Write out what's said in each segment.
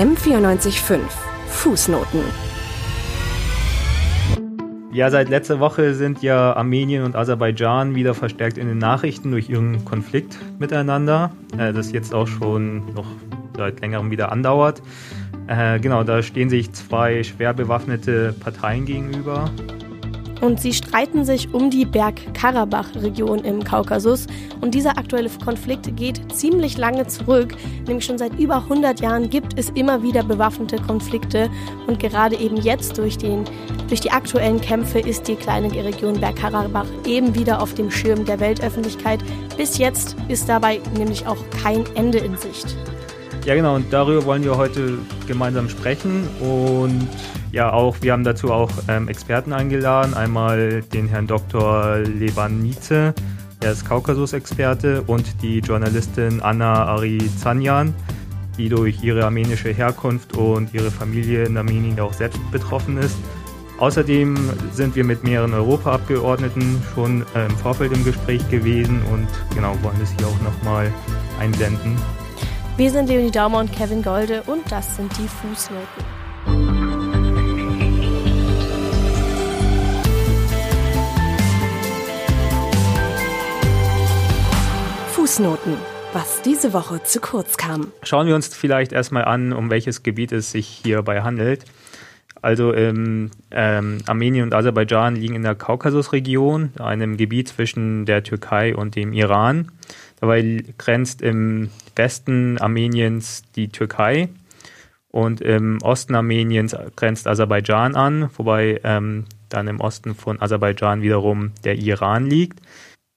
M945 Fußnoten ja, seit letzter Woche sind ja Armenien und Aserbaidschan wieder verstärkt in den Nachrichten durch ihren Konflikt miteinander, äh, das jetzt auch schon noch seit längerem wieder andauert. Äh, genau, da stehen sich zwei schwer bewaffnete Parteien gegenüber. Und sie streiten sich um die Bergkarabach-Region im Kaukasus. Und dieser aktuelle Konflikt geht ziemlich lange zurück. Nämlich schon seit über 100 Jahren gibt es immer wieder bewaffnete Konflikte. Und gerade eben jetzt durch, den, durch die aktuellen Kämpfe ist die kleine Region Bergkarabach eben wieder auf dem Schirm der Weltöffentlichkeit. Bis jetzt ist dabei nämlich auch kein Ende in Sicht. Ja, genau, und darüber wollen wir heute gemeinsam sprechen. Und ja, auch, wir haben dazu auch ähm, Experten eingeladen. Einmal den Herrn Dr. Levanice, der ist Kaukasus-Experte, und die Journalistin Anna Arizanyan, die durch ihre armenische Herkunft und ihre Familie in Armenien auch selbst betroffen ist. Außerdem sind wir mit mehreren Europaabgeordneten schon äh, im Vorfeld im Gespräch gewesen und genau wollen das hier auch nochmal einblenden. Wir sind Leonie Daumer und Kevin Golde und das sind die Fußnoten. Fußnoten. Was diese Woche zu kurz kam. Schauen wir uns vielleicht erstmal an, um welches Gebiet es sich hierbei handelt. Also ähm, ähm, Armenien und Aserbaidschan liegen in der Kaukasusregion, einem Gebiet zwischen der Türkei und dem Iran. Dabei grenzt im Westen Armeniens die Türkei und im Osten Armeniens grenzt Aserbaidschan an, wobei ähm, dann im Osten von Aserbaidschan wiederum der Iran liegt.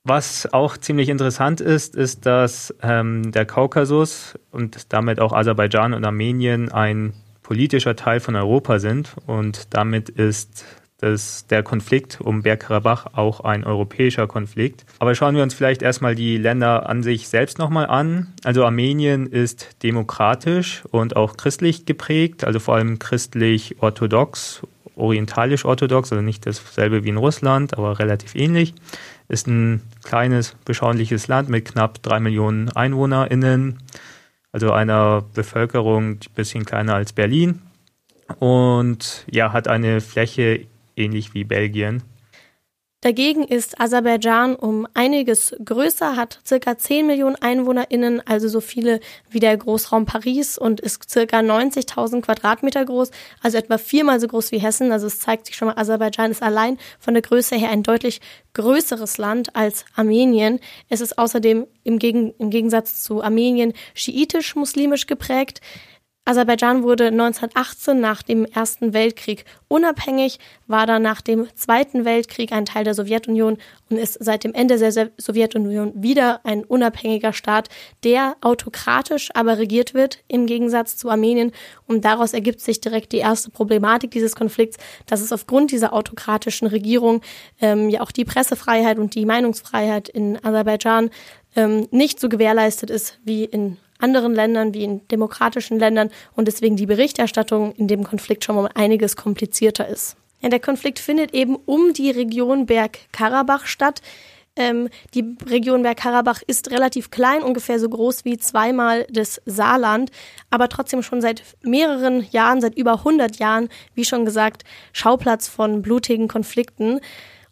Was auch ziemlich interessant ist, ist, dass ähm, der Kaukasus und damit auch Aserbaidschan und Armenien ein politischer Teil von Europa sind und damit ist das, der Konflikt um Bergkarabach auch ein europäischer Konflikt. Aber schauen wir uns vielleicht erstmal die Länder an sich selbst nochmal an. Also Armenien ist demokratisch und auch christlich geprägt, also vor allem christlich-orthodox, orientalisch-orthodox, also nicht dasselbe wie in Russland, aber relativ ähnlich. Ist ein kleines, beschauliches Land mit knapp drei Millionen EinwohnerInnen, also einer Bevölkerung ein bisschen kleiner als Berlin. Und ja, hat eine Fläche ähnlich wie Belgien. Dagegen ist Aserbaidschan um einiges größer, hat circa 10 Millionen EinwohnerInnen, also so viele wie der Großraum Paris und ist circa 90.000 Quadratmeter groß, also etwa viermal so groß wie Hessen. Also es zeigt sich schon mal, Aserbaidschan ist allein von der Größe her ein deutlich größeres Land als Armenien. Es ist außerdem im, Gegen im Gegensatz zu Armenien schiitisch-muslimisch geprägt. Aserbaidschan wurde 1918 nach dem Ersten Weltkrieg unabhängig, war dann nach dem Zweiten Weltkrieg ein Teil der Sowjetunion und ist seit dem Ende der Sowjetunion wieder ein unabhängiger Staat, der autokratisch aber regiert wird, im Gegensatz zu Armenien. Und daraus ergibt sich direkt die erste Problematik dieses Konflikts, dass es aufgrund dieser autokratischen Regierung ähm, ja auch die Pressefreiheit und die Meinungsfreiheit in Aserbaidschan ähm, nicht so gewährleistet ist wie in anderen Ländern wie in demokratischen Ländern und deswegen die Berichterstattung in dem Konflikt schon mal einiges komplizierter ist. Ja, der Konflikt findet eben um die Region Bergkarabach statt. Ähm, die Region Bergkarabach ist relativ klein, ungefähr so groß wie zweimal das Saarland, aber trotzdem schon seit mehreren Jahren, seit über 100 Jahren, wie schon gesagt, Schauplatz von blutigen Konflikten.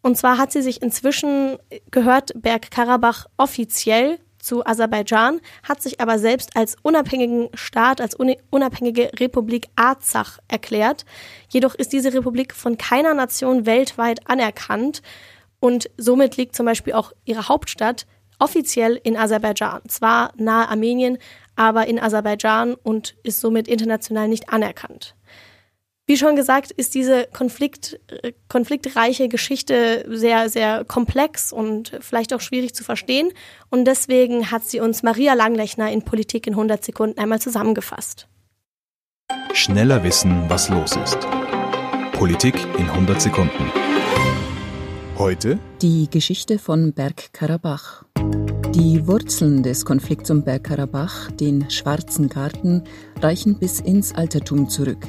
Und zwar hat sie sich inzwischen gehört Bergkarabach offiziell zu Aserbaidschan, hat sich aber selbst als unabhängigen Staat, als unabhängige Republik Arzach erklärt. Jedoch ist diese Republik von keiner Nation weltweit anerkannt und somit liegt zum Beispiel auch ihre Hauptstadt offiziell in Aserbaidschan. Zwar nahe Armenien, aber in Aserbaidschan und ist somit international nicht anerkannt. Wie schon gesagt, ist diese Konflikt, äh, konfliktreiche Geschichte sehr, sehr komplex und vielleicht auch schwierig zu verstehen. Und deswegen hat sie uns Maria Langlechner in Politik in 100 Sekunden einmal zusammengefasst. Schneller wissen, was los ist. Politik in 100 Sekunden. Heute die Geschichte von Bergkarabach. Die Wurzeln des Konflikts um Bergkarabach, den Schwarzen Garten, reichen bis ins Altertum zurück.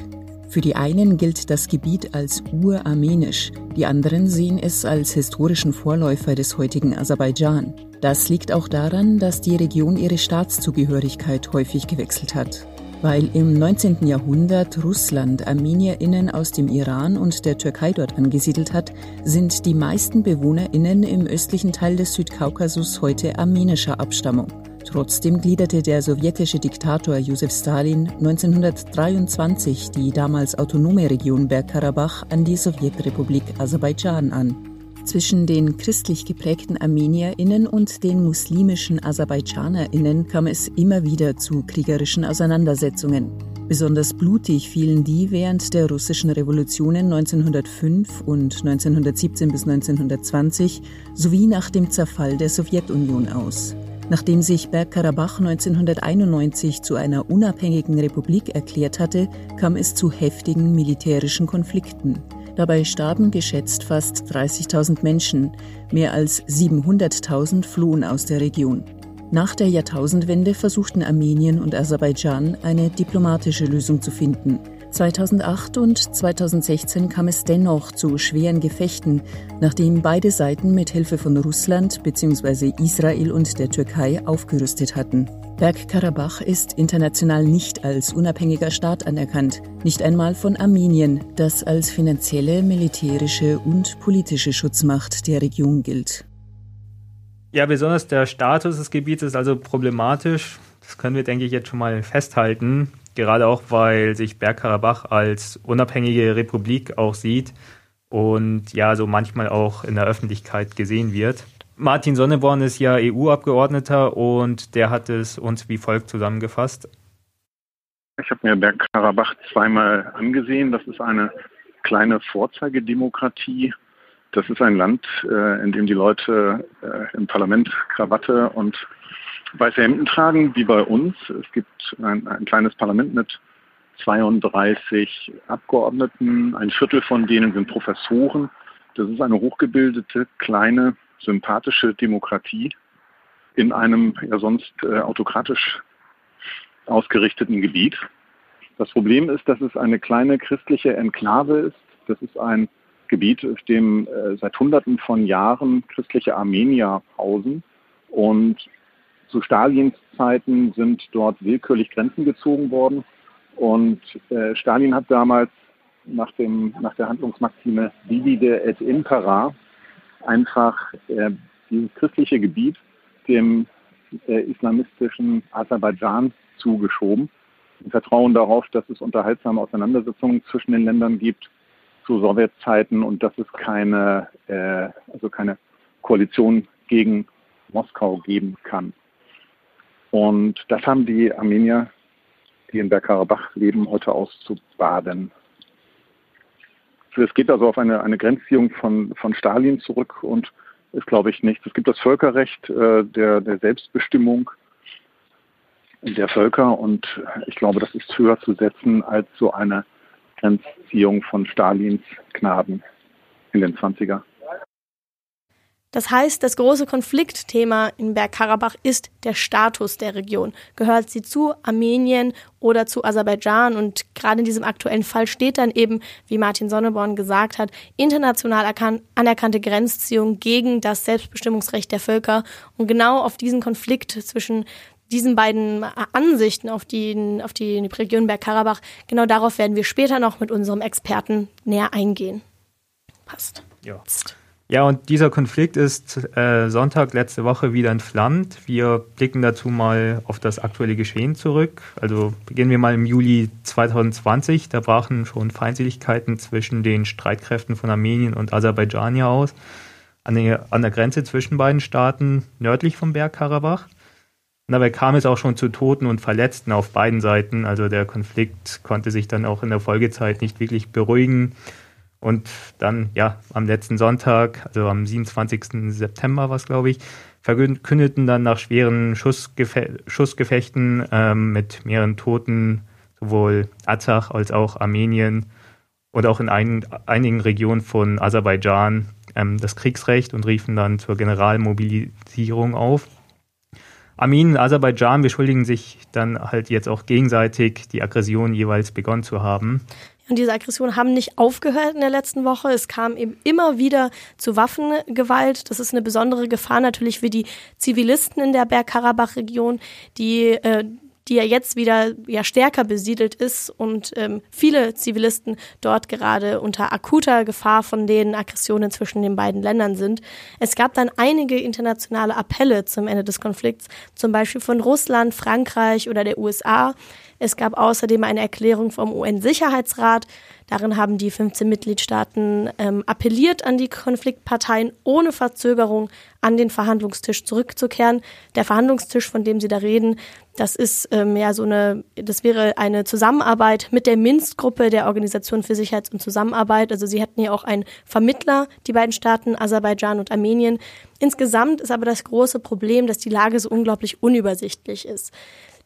Für die einen gilt das Gebiet als urarmenisch, die anderen sehen es als historischen Vorläufer des heutigen Aserbaidschan. Das liegt auch daran, dass die Region ihre Staatszugehörigkeit häufig gewechselt hat. Weil im 19. Jahrhundert Russland ArmenierInnen aus dem Iran und der Türkei dort angesiedelt hat, sind die meisten BewohnerInnen im östlichen Teil des Südkaukasus heute armenischer Abstammung. Trotzdem gliederte der sowjetische Diktator Josef Stalin 1923 die damals autonome Region Bergkarabach an die Sowjetrepublik Aserbaidschan an. Zwischen den christlich geprägten ArmenierInnen und den muslimischen AserbaidschanerInnen kam es immer wieder zu kriegerischen Auseinandersetzungen. Besonders blutig fielen die während der russischen Revolutionen 1905 und 1917 bis 1920 sowie nach dem Zerfall der Sowjetunion aus. Nachdem sich Bergkarabach 1991 zu einer unabhängigen Republik erklärt hatte, kam es zu heftigen militärischen Konflikten. Dabei starben geschätzt fast 30.000 Menschen, mehr als 700.000 flohen aus der Region. Nach der Jahrtausendwende versuchten Armenien und Aserbaidschan eine diplomatische Lösung zu finden. 2008 und 2016 kam es dennoch zu schweren Gefechten, nachdem beide Seiten mit Hilfe von Russland bzw. Israel und der Türkei aufgerüstet hatten. Bergkarabach ist international nicht als unabhängiger Staat anerkannt, nicht einmal von Armenien, das als finanzielle, militärische und politische Schutzmacht der Region gilt. Ja, besonders der Status des Gebiets ist also problematisch. Das können wir, denke ich, jetzt schon mal festhalten gerade auch, weil sich Bergkarabach als unabhängige Republik auch sieht und ja, so manchmal auch in der Öffentlichkeit gesehen wird. Martin Sonneborn ist ja EU-Abgeordneter und der hat es uns wie folgt zusammengefasst. Ich habe mir Bergkarabach zweimal angesehen. Das ist eine kleine Vorzeigedemokratie. Das ist ein Land, äh, in dem die Leute äh, im Parlament Krawatte und weiße Hemden tragen, wie bei uns. Es gibt ein, ein kleines Parlament mit 32 Abgeordneten. Ein Viertel von denen sind Professoren. Das ist eine hochgebildete, kleine, sympathische Demokratie in einem ja sonst äh, autokratisch ausgerichteten Gebiet. Das Problem ist, dass es eine kleine christliche Enklave ist. Das ist ein Gebiet, auf dem äh, seit Hunderten von Jahren christliche Armenier hausen. Und zu Stalins Zeiten sind dort willkürlich Grenzen gezogen worden. Und äh, Stalin hat damals nach, dem, nach der Handlungsmaxime Divide et Impera einfach äh, dieses christliche Gebiet dem äh, islamistischen Aserbaidschan zugeschoben. Im Vertrauen darauf, dass es unterhaltsame Auseinandersetzungen zwischen den Ländern gibt zu Sowjetzeiten und dass es keine, äh, also keine Koalition gegen Moskau geben kann. Und das haben die Armenier, die in Bergkarabach leben, heute auszubaden. Es geht also auf eine, eine Grenzziehung von, von Stalin zurück und ist, glaube ich, nichts. Es gibt das Völkerrecht äh, der, der Selbstbestimmung der Völker und ich glaube, das ist höher zu setzen als so eine Grenzziehung von Stalins Gnaden in den 20er. Das heißt, das große Konfliktthema in Bergkarabach ist der Status der Region. Gehört sie zu Armenien oder zu Aserbaidschan? Und gerade in diesem aktuellen Fall steht dann eben, wie Martin Sonneborn gesagt hat, international anerkannte Grenzziehung gegen das Selbstbestimmungsrecht der Völker. Und genau auf diesen Konflikt zwischen diesen beiden Ansichten auf die, auf die Region Bergkarabach, genau darauf werden wir später noch mit unserem Experten näher eingehen. Passt. Ja. Psst. Ja, und dieser Konflikt ist äh, Sonntag letzte Woche wieder entflammt. Wir blicken dazu mal auf das aktuelle Geschehen zurück. Also beginnen wir mal im Juli 2020. Da brachen schon Feindseligkeiten zwischen den Streitkräften von Armenien und Aserbaidschan aus, an der, an der Grenze zwischen beiden Staaten nördlich vom Berg Karabach. Und dabei kam es auch schon zu Toten und Verletzten auf beiden Seiten. Also der Konflikt konnte sich dann auch in der Folgezeit nicht wirklich beruhigen. Und dann, ja, am letzten Sonntag, also am 27. September war es, glaube ich, verkündeten dann nach schweren Schussgefe Schussgefechten ähm, mit mehreren Toten sowohl Azach als auch Armenien und auch in ein, einigen Regionen von Aserbaidschan ähm, das Kriegsrecht und riefen dann zur Generalmobilisierung auf. Armenien und Aserbaidschan beschuldigen sich dann halt jetzt auch gegenseitig, die Aggression jeweils begonnen zu haben. Und diese Aggressionen haben nicht aufgehört in der letzten Woche. Es kam eben immer wieder zu Waffengewalt. Das ist eine besondere Gefahr natürlich für die Zivilisten in der Bergkarabach-Region, die äh, die ja jetzt wieder ja stärker besiedelt ist und ähm, viele Zivilisten dort gerade unter akuter Gefahr von den Aggressionen zwischen den beiden Ländern sind. Es gab dann einige internationale Appelle zum Ende des Konflikts, zum Beispiel von Russland, Frankreich oder der USA. Es gab außerdem eine Erklärung vom UN-Sicherheitsrat. Darin haben die 15 Mitgliedstaaten ähm, appelliert an die Konfliktparteien, ohne Verzögerung an den Verhandlungstisch zurückzukehren. Der Verhandlungstisch, von dem Sie da reden, das ist ähm, ja so eine, das wäre eine Zusammenarbeit mit der Minsk-Gruppe der Organisation für Sicherheits- und Zusammenarbeit. Also sie hatten ja auch einen Vermittler, die beiden Staaten, Aserbaidschan und Armenien. Insgesamt ist aber das große Problem, dass die Lage so unglaublich unübersichtlich ist.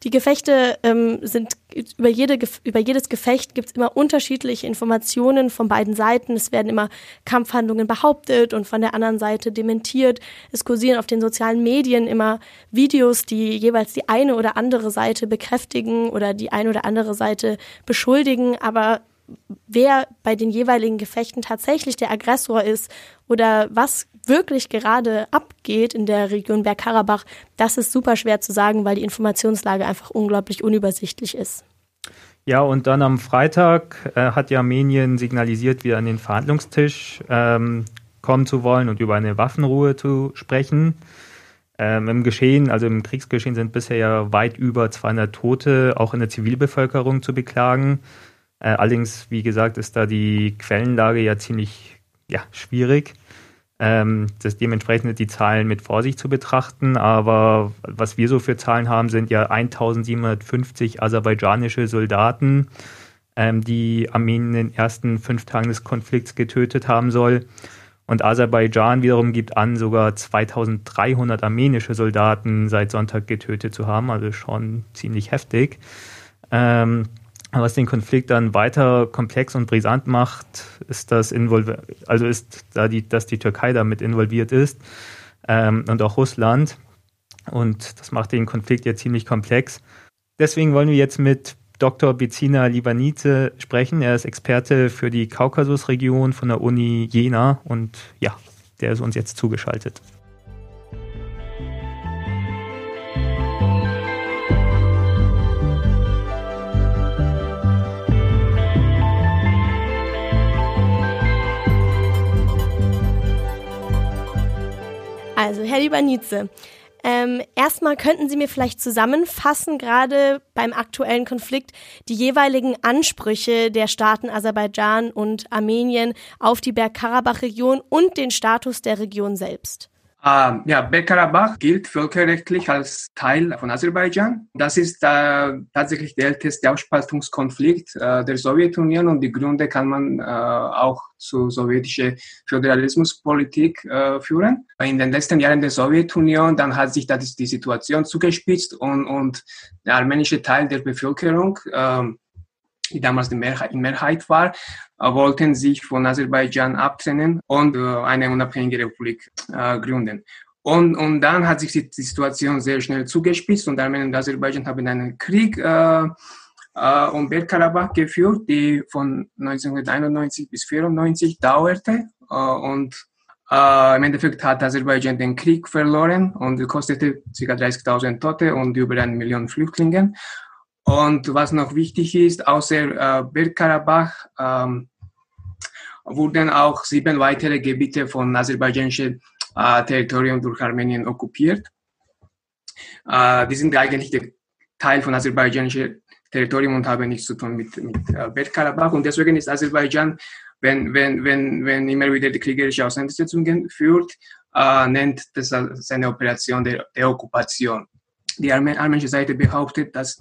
Die Gefechte ähm, sind über, jede, über jedes Gefecht gibt es immer unterschiedliche Informationen von beiden Seiten. Es werden immer Kampfhandlungen behauptet und von der anderen Seite dementiert. Es kursieren auf den sozialen Medien immer Videos, die jeweils die eine oder andere Seite bekräftigen oder die eine oder andere Seite beschuldigen. Aber wer bei den jeweiligen Gefechten tatsächlich der Aggressor ist oder was wirklich gerade abgeht in der Region Bergkarabach, das ist super schwer zu sagen, weil die Informationslage einfach unglaublich unübersichtlich ist. Ja, und dann am Freitag äh, hat ja Armenien signalisiert, wieder an den Verhandlungstisch ähm, kommen zu wollen und über eine Waffenruhe zu sprechen. Ähm, Im Geschehen, also im Kriegsgeschehen, sind bisher ja weit über 200 Tote, auch in der Zivilbevölkerung zu beklagen. Äh, allerdings, wie gesagt, ist da die Quellenlage ja ziemlich ja, schwierig. Ähm, das dementsprechend die Zahlen mit Vorsicht zu betrachten. Aber was wir so für Zahlen haben, sind ja 1750 aserbaidschanische Soldaten, ähm, die Armenien in den ersten fünf Tagen des Konflikts getötet haben soll. Und Aserbaidschan wiederum gibt an, sogar 2300 armenische Soldaten seit Sonntag getötet zu haben, also schon ziemlich heftig. Ähm, was den Konflikt dann weiter komplex und brisant macht, ist das Involver also ist da die, dass die Türkei damit involviert ist ähm, und auch Russland. Und das macht den Konflikt ja ziemlich komplex. Deswegen wollen wir jetzt mit Dr. Bezina Libanite sprechen. Er ist Experte für die Kaukasusregion von der Uni Jena und ja, der ist uns jetzt zugeschaltet. Also, Herr Liebanize, ähm, erstmal könnten Sie mir vielleicht zusammenfassen, gerade beim aktuellen Konflikt, die jeweiligen Ansprüche der Staaten Aserbaidschan und Armenien auf die Bergkarabach-Region und den Status der Region selbst. Uh, ja, Bergkarabach gilt völkerrechtlich als Teil von Aserbaidschan. Das ist äh, tatsächlich der älteste Aufspaltungskonflikt äh, der Sowjetunion und die Gründe kann man äh, auch zur sowjetischen Föderalismuspolitik äh, führen. In den letzten Jahren der Sowjetunion, dann hat sich da die Situation zugespitzt und, und der armenische Teil der Bevölkerung ähm, die damals die Mehrheit, in Mehrheit war, äh, wollten sich von Aserbaidschan abtrennen und äh, eine unabhängige Republik äh, gründen. Und, und dann hat sich die, Situation sehr schnell zugespitzt und Armenien und Aserbaidschan haben einen Krieg äh, um Bergkarabach geführt, die von 1991 bis 1994 dauerte. Und äh, im Endeffekt hat Aserbaidschan den Krieg verloren und kostete ca. 30.000 Tote und über eine Million Flüchtlinge. Und was noch wichtig ist, außer äh, Bergkarabach ähm, wurden auch sieben weitere Gebiete von aserbaidschanischem äh, Territorium durch Armenien okkupiert. Äh, die sind eigentlich Teil von aserbaidschanischem Territorium und haben nichts zu tun mit, mit äh, Bergkarabach. Und deswegen ist Aserbaidschan, wenn, wenn, wenn, wenn immer wieder die kriegerische Auseinandersetzungen führt, äh, nennt das seine Operation der, der Okkupation die armenische Seite behauptet, dass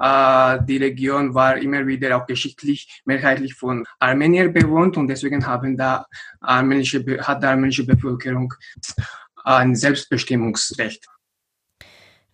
äh, die Region war immer wieder auch geschichtlich mehrheitlich von Armeniern bewohnt und deswegen haben da armenische, hat die armenische Bevölkerung ein Selbstbestimmungsrecht.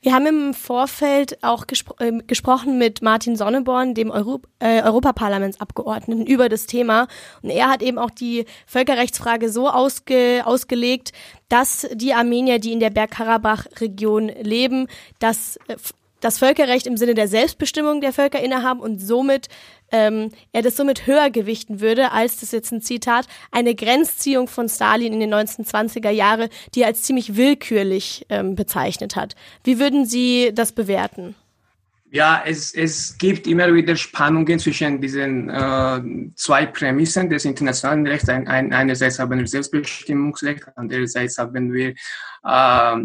Wir haben im Vorfeld auch gespro äh, gesprochen mit Martin Sonneborn, dem Euro äh, Europaparlamentsabgeordneten, über das Thema. Und er hat eben auch die Völkerrechtsfrage so ausge ausgelegt, dass die Armenier, die in der Bergkarabach-Region leben, dass äh, das Völkerrecht im Sinne der Selbstbestimmung der Völker innehaben und somit ähm, er das somit höher gewichten würde, als das jetzt ein Zitat, eine Grenzziehung von Stalin in den 1920er Jahre, die er als ziemlich willkürlich ähm, bezeichnet hat. Wie würden Sie das bewerten? ja, es, es gibt immer wieder Spannungen zwischen diesen äh, zwei Prämissen des internationalen Rechts. Ein, ein, einerseits haben wir Selbstbestimmungsrecht, andererseits haben wir äh,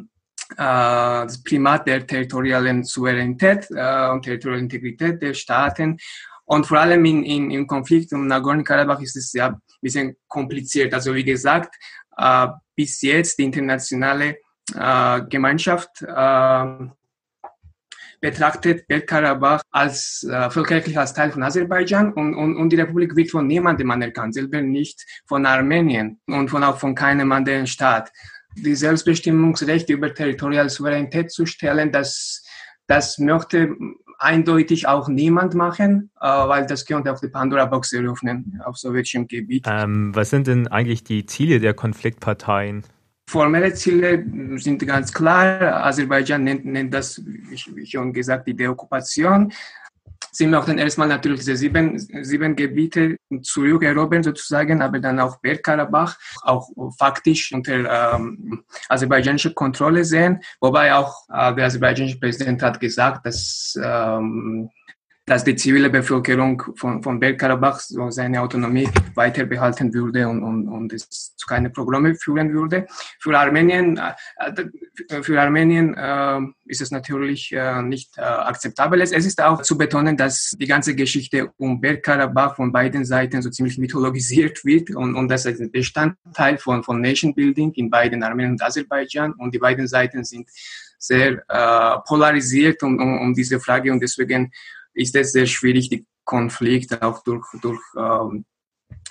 das Primat der territorialen Souveränität äh, und territorialen Integrität der Staaten. Und vor allem in, in, im Konflikt um Nagorno-Karabach ist es ja ein bisschen kompliziert. Also wie gesagt, äh, bis jetzt die internationale äh, Gemeinschaft äh, betrachtet Bergkarabach als äh, völkerrechtlich als Teil von Aserbaidschan und, und, und die Republik wird von niemandem anerkannt, selber nicht von Armenien und von auch von keinem anderen Staat. Die Selbstbestimmungsrechte über territoriale Souveränität zu stellen, das, das möchte eindeutig auch niemand machen, äh, weil das könnte auch die Pandora-Box eröffnen auf sowjetischem Gebiet. Ähm, was sind denn eigentlich die Ziele der Konfliktparteien? Formelle Ziele sind ganz klar. Aserbaidschan nennt, nennt das, wie schon gesagt, die Deokkupation. Sie möchten erstmal natürlich diese sieben, sieben Gebiete zurückerobern sozusagen, aber dann auch Bergkarabach auch faktisch unter ähm, aserbaidschanischer Kontrolle sehen. Wobei auch äh, der aserbaidschanische Präsident hat gesagt, dass ähm, dass die zivile Bevölkerung von, von Bergkarabach so seine Autonomie weiter behalten würde und, und, und es zu keine Probleme führen würde. Für Armenien, äh, für Armenien äh, ist es natürlich äh, nicht äh, akzeptabel. Es ist auch zu betonen, dass die ganze Geschichte um Bergkarabach von beiden Seiten so ziemlich mythologisiert wird und, und das ist ein Bestandteil von, von Nation Building in beiden Armenien und Aserbaidschan und die beiden Seiten sind sehr äh, polarisiert um, um, um diese Frage und deswegen ist es sehr schwierig, die Konflikte auch durch, durch ähm,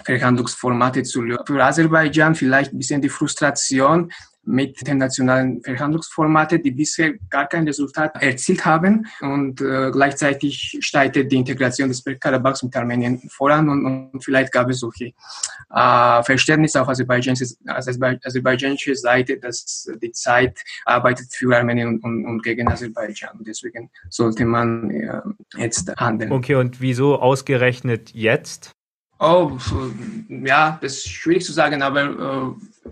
Verhandlungsformate zu lösen. Für Aserbaidschan vielleicht ein bisschen die Frustration mit internationalen Verhandlungsformaten, die bisher gar kein Resultat erzielt haben. Und äh, gleichzeitig steigte die Integration des Bergkarabachs mit Armenien voran und, und vielleicht gab es solche äh, Verständnis auf aserbaidschanischer aserbaidschanische Seite, dass die Zeit arbeitet für Armenien und, und, und gegen Aserbaidschan. Deswegen sollte man äh, jetzt handeln. Okay, und wieso ausgerechnet jetzt? Oh, ja, das ist schwierig zu sagen, aber äh,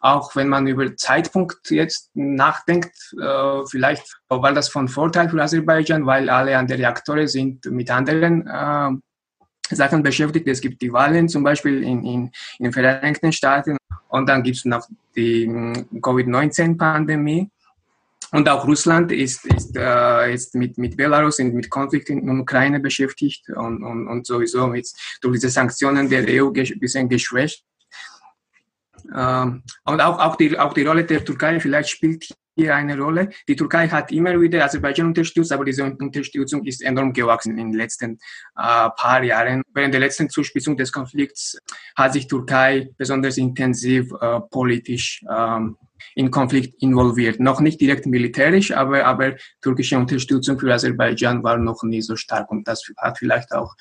auch wenn man über Zeitpunkt jetzt nachdenkt, äh, vielleicht war das von Vorteil für Aserbaidschan, weil alle anderen Reaktoren sind mit anderen äh, Sachen beschäftigt. Es gibt die Wahlen zum Beispiel in, in, in den Vereinigten Staaten und dann gibt es noch die hm, Covid-19-Pandemie. Und auch Russland ist, ist, äh, ist mit, mit Belarus und mit Konflikt in der Ukraine beschäftigt und, und, und sowieso mit, durch diese Sanktionen der EU ein bisschen geschwächt. Ähm, und auch, auch, die, auch die Rolle der Türkei vielleicht spielt hier eine Rolle. Die Türkei hat immer wieder Aserbaidschan unterstützt, aber diese Unterstützung ist enorm gewachsen in den letzten äh, paar Jahren. Während der letzten Zuspitzung des Konflikts hat sich Türkei besonders intensiv äh, politisch ähm, in Konflikt involviert. Noch nicht direkt militärisch, aber, aber türkische Unterstützung für Aserbaidschan war noch nie so stark und das hat vielleicht auch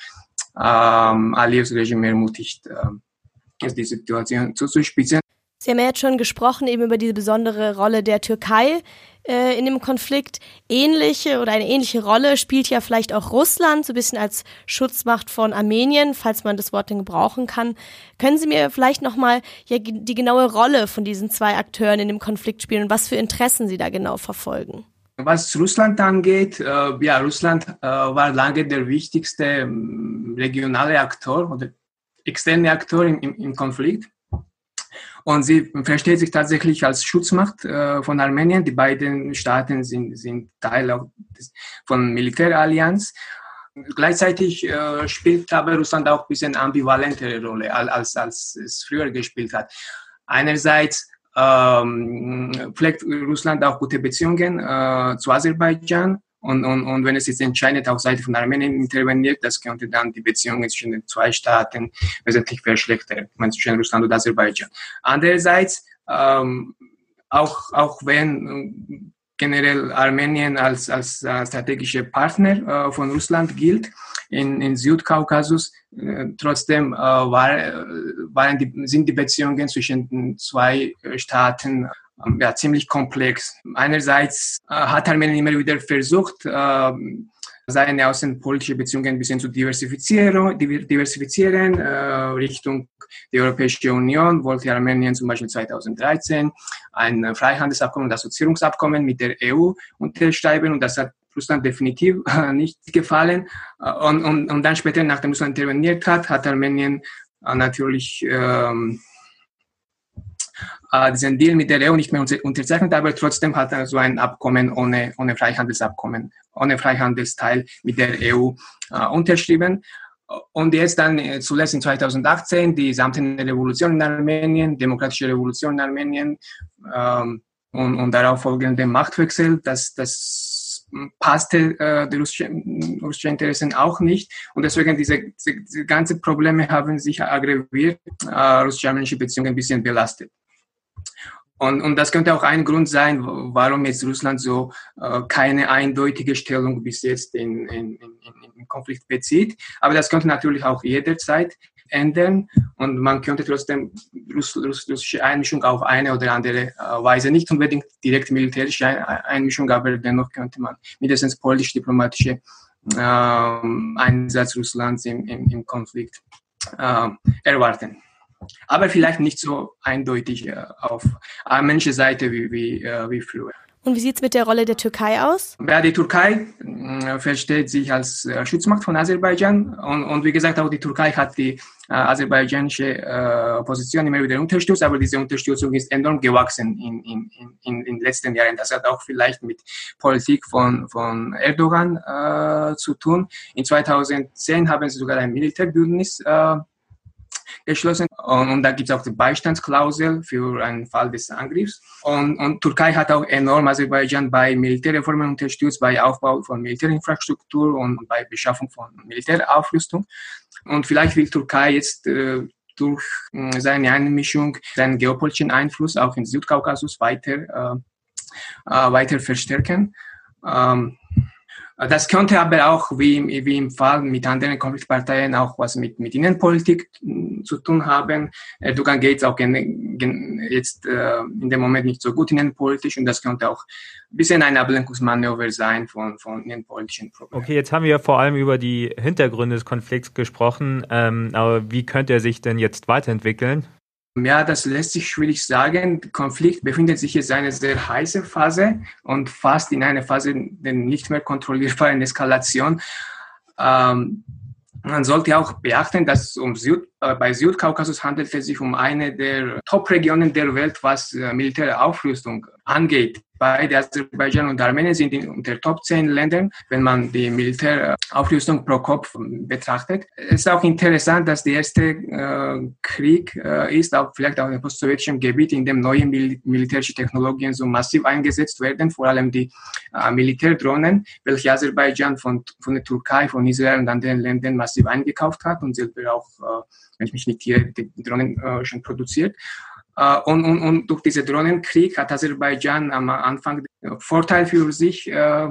ähm, Aliyevs Regime ermutigt, äh, die Situation zuzuspitzen. Sie haben ja jetzt schon gesprochen eben über diese besondere Rolle der Türkei äh, in dem Konflikt. Ähnliche oder eine ähnliche Rolle spielt ja vielleicht auch Russland, so ein bisschen als Schutzmacht von Armenien, falls man das Wort denn gebrauchen kann. Können Sie mir vielleicht nochmal ja, die genaue Rolle von diesen zwei Akteuren in dem Konflikt spielen und was für Interessen Sie da genau verfolgen? Was Russland angeht, äh, ja, Russland äh, war lange der wichtigste äh, regionale Akteur oder externe Akteur im, im Konflikt. Und sie versteht sich tatsächlich als Schutzmacht äh, von Armenien. Die beiden Staaten sind, sind Teil auch des, von Militärallianz. Gleichzeitig äh, spielt aber Russland auch ein bisschen ambivalentere Rolle, als, als es früher gespielt hat. Einerseits ähm, pflegt Russland auch gute Beziehungen äh, zu Aserbaidschan und, und, und wenn es jetzt entscheidet auf Seite von Armenien interveniert, das könnte dann die Beziehungen zwischen den zwei Staaten wesentlich verschlechtern, zwischen Russland und Aserbaidschan. Andererseits, ähm, auch, auch wenn äh, generell Armenien als, als äh, strategischer Partner äh, von Russland gilt, in, in Südkaukasus, äh, trotzdem äh, war, waren die, sind die Beziehungen zwischen den zwei Staaten ja, ziemlich komplex. Einerseits äh, hat Armenien immer wieder versucht, äh, seine außenpolitische Beziehungen ein bisschen zu diversifizieren, diversifizieren äh, Richtung die Europäische Union wollte Armenien zum Beispiel 2013 ein Freihandelsabkommen und Assoziierungsabkommen mit der EU unterschreiben und das hat Russland definitiv nicht gefallen. Und, und, und dann später, nachdem Russland interveniert hat, hat Armenien natürlich ähm, äh, diesen Deal mit der EU nicht mehr unterzeichnet, aber trotzdem hat er so ein Abkommen ohne, ohne Freihandelsabkommen, ohne Freihandelsteil mit der EU äh, unterschrieben. Und jetzt dann äh, zuletzt in 2018 die samtene Revolution in Armenien, demokratische Revolution in Armenien ähm, und, und darauf folgende Machtwechsel, das, das passte äh, die russischen, russischen Interessen auch nicht. Und deswegen diese, diese, diese ganzen Probleme haben sich aggraviert, äh, russisch-armenische Beziehungen ein bisschen belastet. Und, und das könnte auch ein Grund sein, warum jetzt Russland so äh, keine eindeutige Stellung bis jetzt in, in, in, in Konflikt bezieht. Aber das könnte natürlich auch jederzeit ändern und man könnte trotzdem Russ, Russ, russische Einmischung auf eine oder andere äh, Weise, nicht unbedingt direkt militärische Einmischung, aber dennoch könnte man mindestens politisch-diplomatische äh, Einsatz Russlands im, im, im Konflikt äh, erwarten aber vielleicht nicht so eindeutig äh, auf armenischer Seite wie, wie, äh, wie früher. Und wie sieht es mit der Rolle der Türkei aus? Ja, die Türkei äh, versteht sich als äh, Schutzmacht von Aserbaidschan und, und wie gesagt, auch die Türkei hat die äh, aserbaidschanische äh, Opposition immer wieder unterstützt, aber diese Unterstützung ist enorm gewachsen in, in, in, in den letzten Jahren. Das hat auch vielleicht mit Politik von, von Erdogan äh, zu tun. In 2010 haben sie sogar ein Militärbündnis äh, geschlossen. Und, und da gibt es auch die Beistandsklausel für einen Fall des Angriffs. Und, und Türkei hat auch enorm Aserbaidschan bei Militärreformen unterstützt, bei Aufbau von Militärinfrastruktur und bei Beschaffung von Militäraufrüstung. Und vielleicht will Türkei jetzt äh, durch äh, seine Einmischung seinen geopolitischen Einfluss auch im Südkaukasus weiter, äh, äh weiter verstärken. Ähm, das könnte aber auch, wie, wie im Fall mit anderen Konfliktparteien, auch was mit, mit Innenpolitik hm, zu tun haben. Erdogan geht auch gen, gen, jetzt äh, in dem Moment nicht so gut innenpolitisch und das könnte auch ein bisschen ein Ablenkungsmanöver sein von, von innenpolitischen Problemen. Okay, jetzt haben wir vor allem über die Hintergründe des Konflikts gesprochen, ähm, aber wie könnte er sich denn jetzt weiterentwickeln? Ja, das lässt sich schwierig sagen. Der Konflikt befindet sich jetzt in einer sehr heißen Phase und fast in einer Phase der nicht mehr kontrollierbaren Eskalation. Ähm, man sollte auch beachten, dass um Süd, bei Südkaukasus handelt es sich um eine der Top-Regionen der Welt, was äh, militäre Aufrüstung angeht. Beide Aserbaidschan und Armenien sind in unter Top 10 Ländern, wenn man die Militäraufrüstung pro Kopf betrachtet. Es ist auch interessant, dass der erste äh, Krieg äh, ist, auch vielleicht auch im postsowjetischen Gebiet, in dem neue Mil militärische Technologien so massiv eingesetzt werden, vor allem die äh, Militärdrohnen, welche Aserbaidschan von, von der Türkei, von Israel und anderen Ländern massiv eingekauft hat und selber auch, äh, wenn ich mich nicht hier, die Drohnen äh, schon produziert. Äh, und, und, und durch diesen Drohnenkrieg hat Aserbaidschan am Anfang Vorteil für sich äh,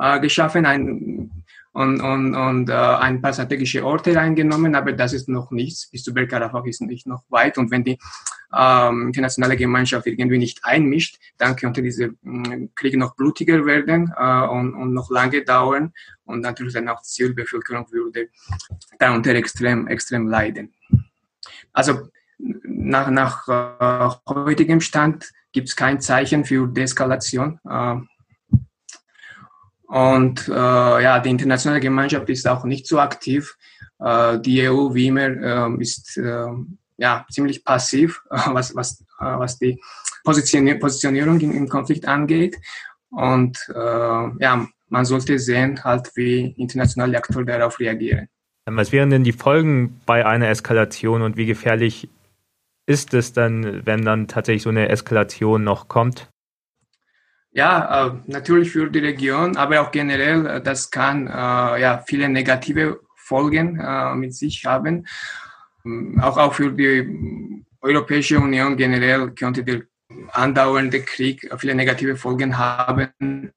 äh, geschaffen ein, und, und, und äh, ein paar strategische Orte eingenommen, aber das ist noch nichts. Bis zu Bergkarabach ist nicht noch weit. Und wenn die ähm, internationale Gemeinschaft irgendwie nicht einmischt, dann könnte dieser äh, Krieg noch blutiger werden äh, und, und noch lange dauern. Und natürlich dann auch die Zielbevölkerung würde darunter extrem, extrem leiden. Also nach, nach äh, heutigem Stand gibt es kein Zeichen für Deeskalation. Äh, und äh, ja, die internationale Gemeinschaft ist auch nicht so aktiv. Äh, die EU, wie immer, äh, ist äh, ja, ziemlich passiv, was, was, was die Positionier Positionierung im, im, Konflikt angeht. Und ja, man sollte sehen, halt, wie internationale Akteure darauf reagieren. Was wären denn die Folgen bei einer Eskalation und wie gefährlich ist es dann, wenn dann tatsächlich so eine Eskalation noch kommt? Ja, äh, natürlich für die Region, aber auch generell, äh, das kann äh, ja viele negative Folgen mit sich haben. Ähm, auch, auch für die Europäische Union generell könnte der andauernde Krieg viele negative Folgen haben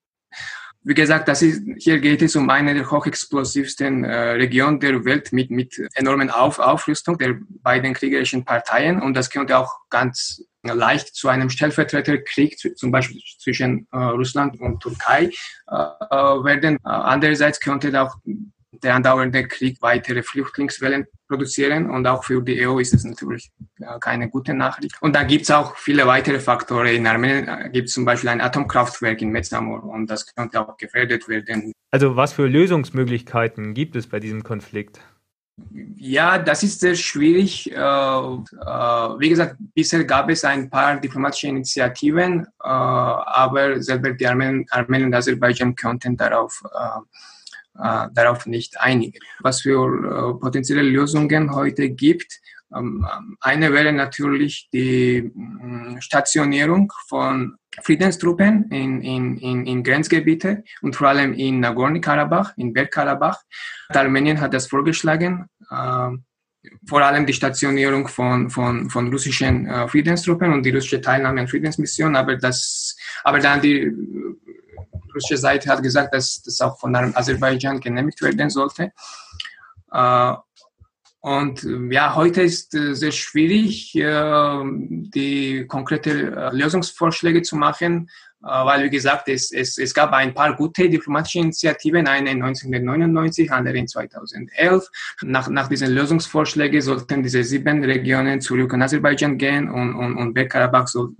wie gesagt, das ist, hier geht es um eine der hochexplosivsten äh, Regionen der Welt mit, mit enormen Auf, Aufrüstung der beiden kriegerischen Parteien. Und das könnte auch ganz leicht zu einem Stellvertreterkrieg, zum Beispiel zwischen äh, Russland und Türkei, äh, äh werden. Äh, andererseits könnte auch der andauernde Krieg weitere Flüchtlingswellen produzieren und auch für die EU ist es natürlich äh, keine gute Nachricht. Und da gibt es auch viele weitere Faktoren. In Armenien gibt es zum Beispiel ein Atomkraftwerk in Metzamor und das könnte auch gefährdet werden. Also was für Lösungsmöglichkeiten gibt es bei diesem Konflikt? Ja, das ist sehr schwierig. Äh, äh, wie gesagt, bisher gab es ein paar diplomatische Initiativen, äh, aber selber die Armenien, und Aserbaidschan konnten darauf, darauf nicht einigen. Was für potenzielle Lösungen heute gibt, ähm, eine wäre natürlich die mm, Stationierung von Friedenstruppen in, in, in, in Grenzgebiete und vor allem in Nagorno-Karabach, in Bergkarabach. Armenien hat das vorgeschlagen, äh, vor allem die Stationierung von, von, von russischen äh, Friedenstruppen und die russische Teilnahme an Friedensmissionen, aber, das, aber dann die russische Seite hat gesagt, dass das auch von Aserbaidschan genehmigt werden sollte. Äh, und ja, heute ist äh, sehr schwierig, äh, die konkrete äh, Lösungsvorschläge zu machen, weil, wie gesagt, es, es, es gab ein paar gute diplomatische Initiativen, eine 1999, andere in 2011. Nach, nach diesen Lösungsvorschlägen sollten diese sieben Regionen zurück in Aserbaidschan gehen und, und, und Bergkarabach soll,